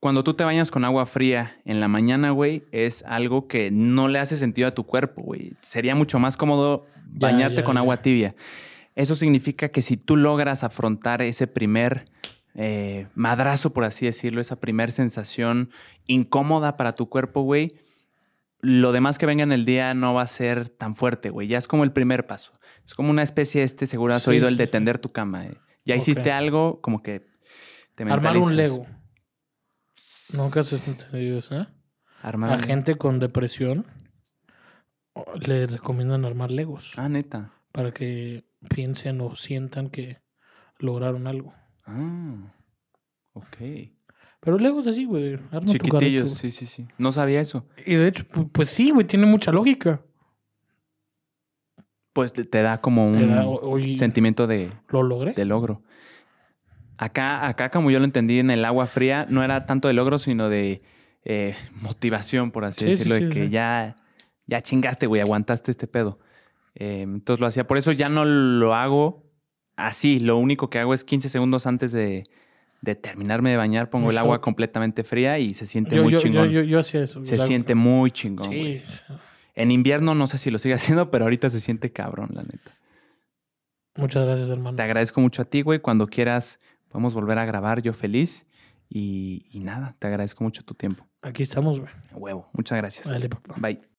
Cuando tú te bañas con agua fría en la mañana, güey, es algo que no le hace sentido a tu cuerpo, güey. Sería mucho más cómodo bañarte con agua tibia. Eso significa que si tú logras afrontar ese primer eh, madrazo, por así decirlo, esa primer sensación incómoda para tu cuerpo, güey, lo demás que venga en el día no va a ser tan fuerte, güey. Ya es como el primer paso. Es como una especie, este, seguro has Sí, oído, el de tender tu cama. eh. Ya hiciste algo, como que te Armar un. Lego. Nunca has entendido eso, ¿eh? Armar A gente con depresión le recomiendan armar Legos Ah, neta. para que piensen o sientan que lograron algo. Ah, ok. Pero Legos así, güey. Chiquitillos, sí, sí, sí. No sabía eso. Y de hecho, pu- pues sí, güey, tiene mucha lógica. Pues te, te da como Te un da, o- oye, sentimiento de, lo logré. de logro. Acá, acá, como yo lo entendí en el agua fría, no era tanto de logro, sino de eh, motivación, por así Sí, sí, decirlo, de que ya, ya chingaste, güey, aguantaste este pedo. Eh, entonces lo hacía. Por eso ya no lo hago así. Lo único que hago es 15 segundos antes de, de terminarme de bañar, pongo el agua completamente fría y se siente Yo, muy yo, chingón. yo, yo hacía eso. se la- siente muy chingón. güey. Sí. En invierno no sé si lo sigue haciendo, pero ahorita se siente cabrón, la neta. Muchas gracias, hermano. Te agradezco mucho a ti, güey. Cuando quieras, podemos volver a grabar, yo feliz. Y, y nada, te agradezco mucho tu tiempo. Aquí estamos, güey. Huevo. Muchas gracias. Dale, papá. Bye.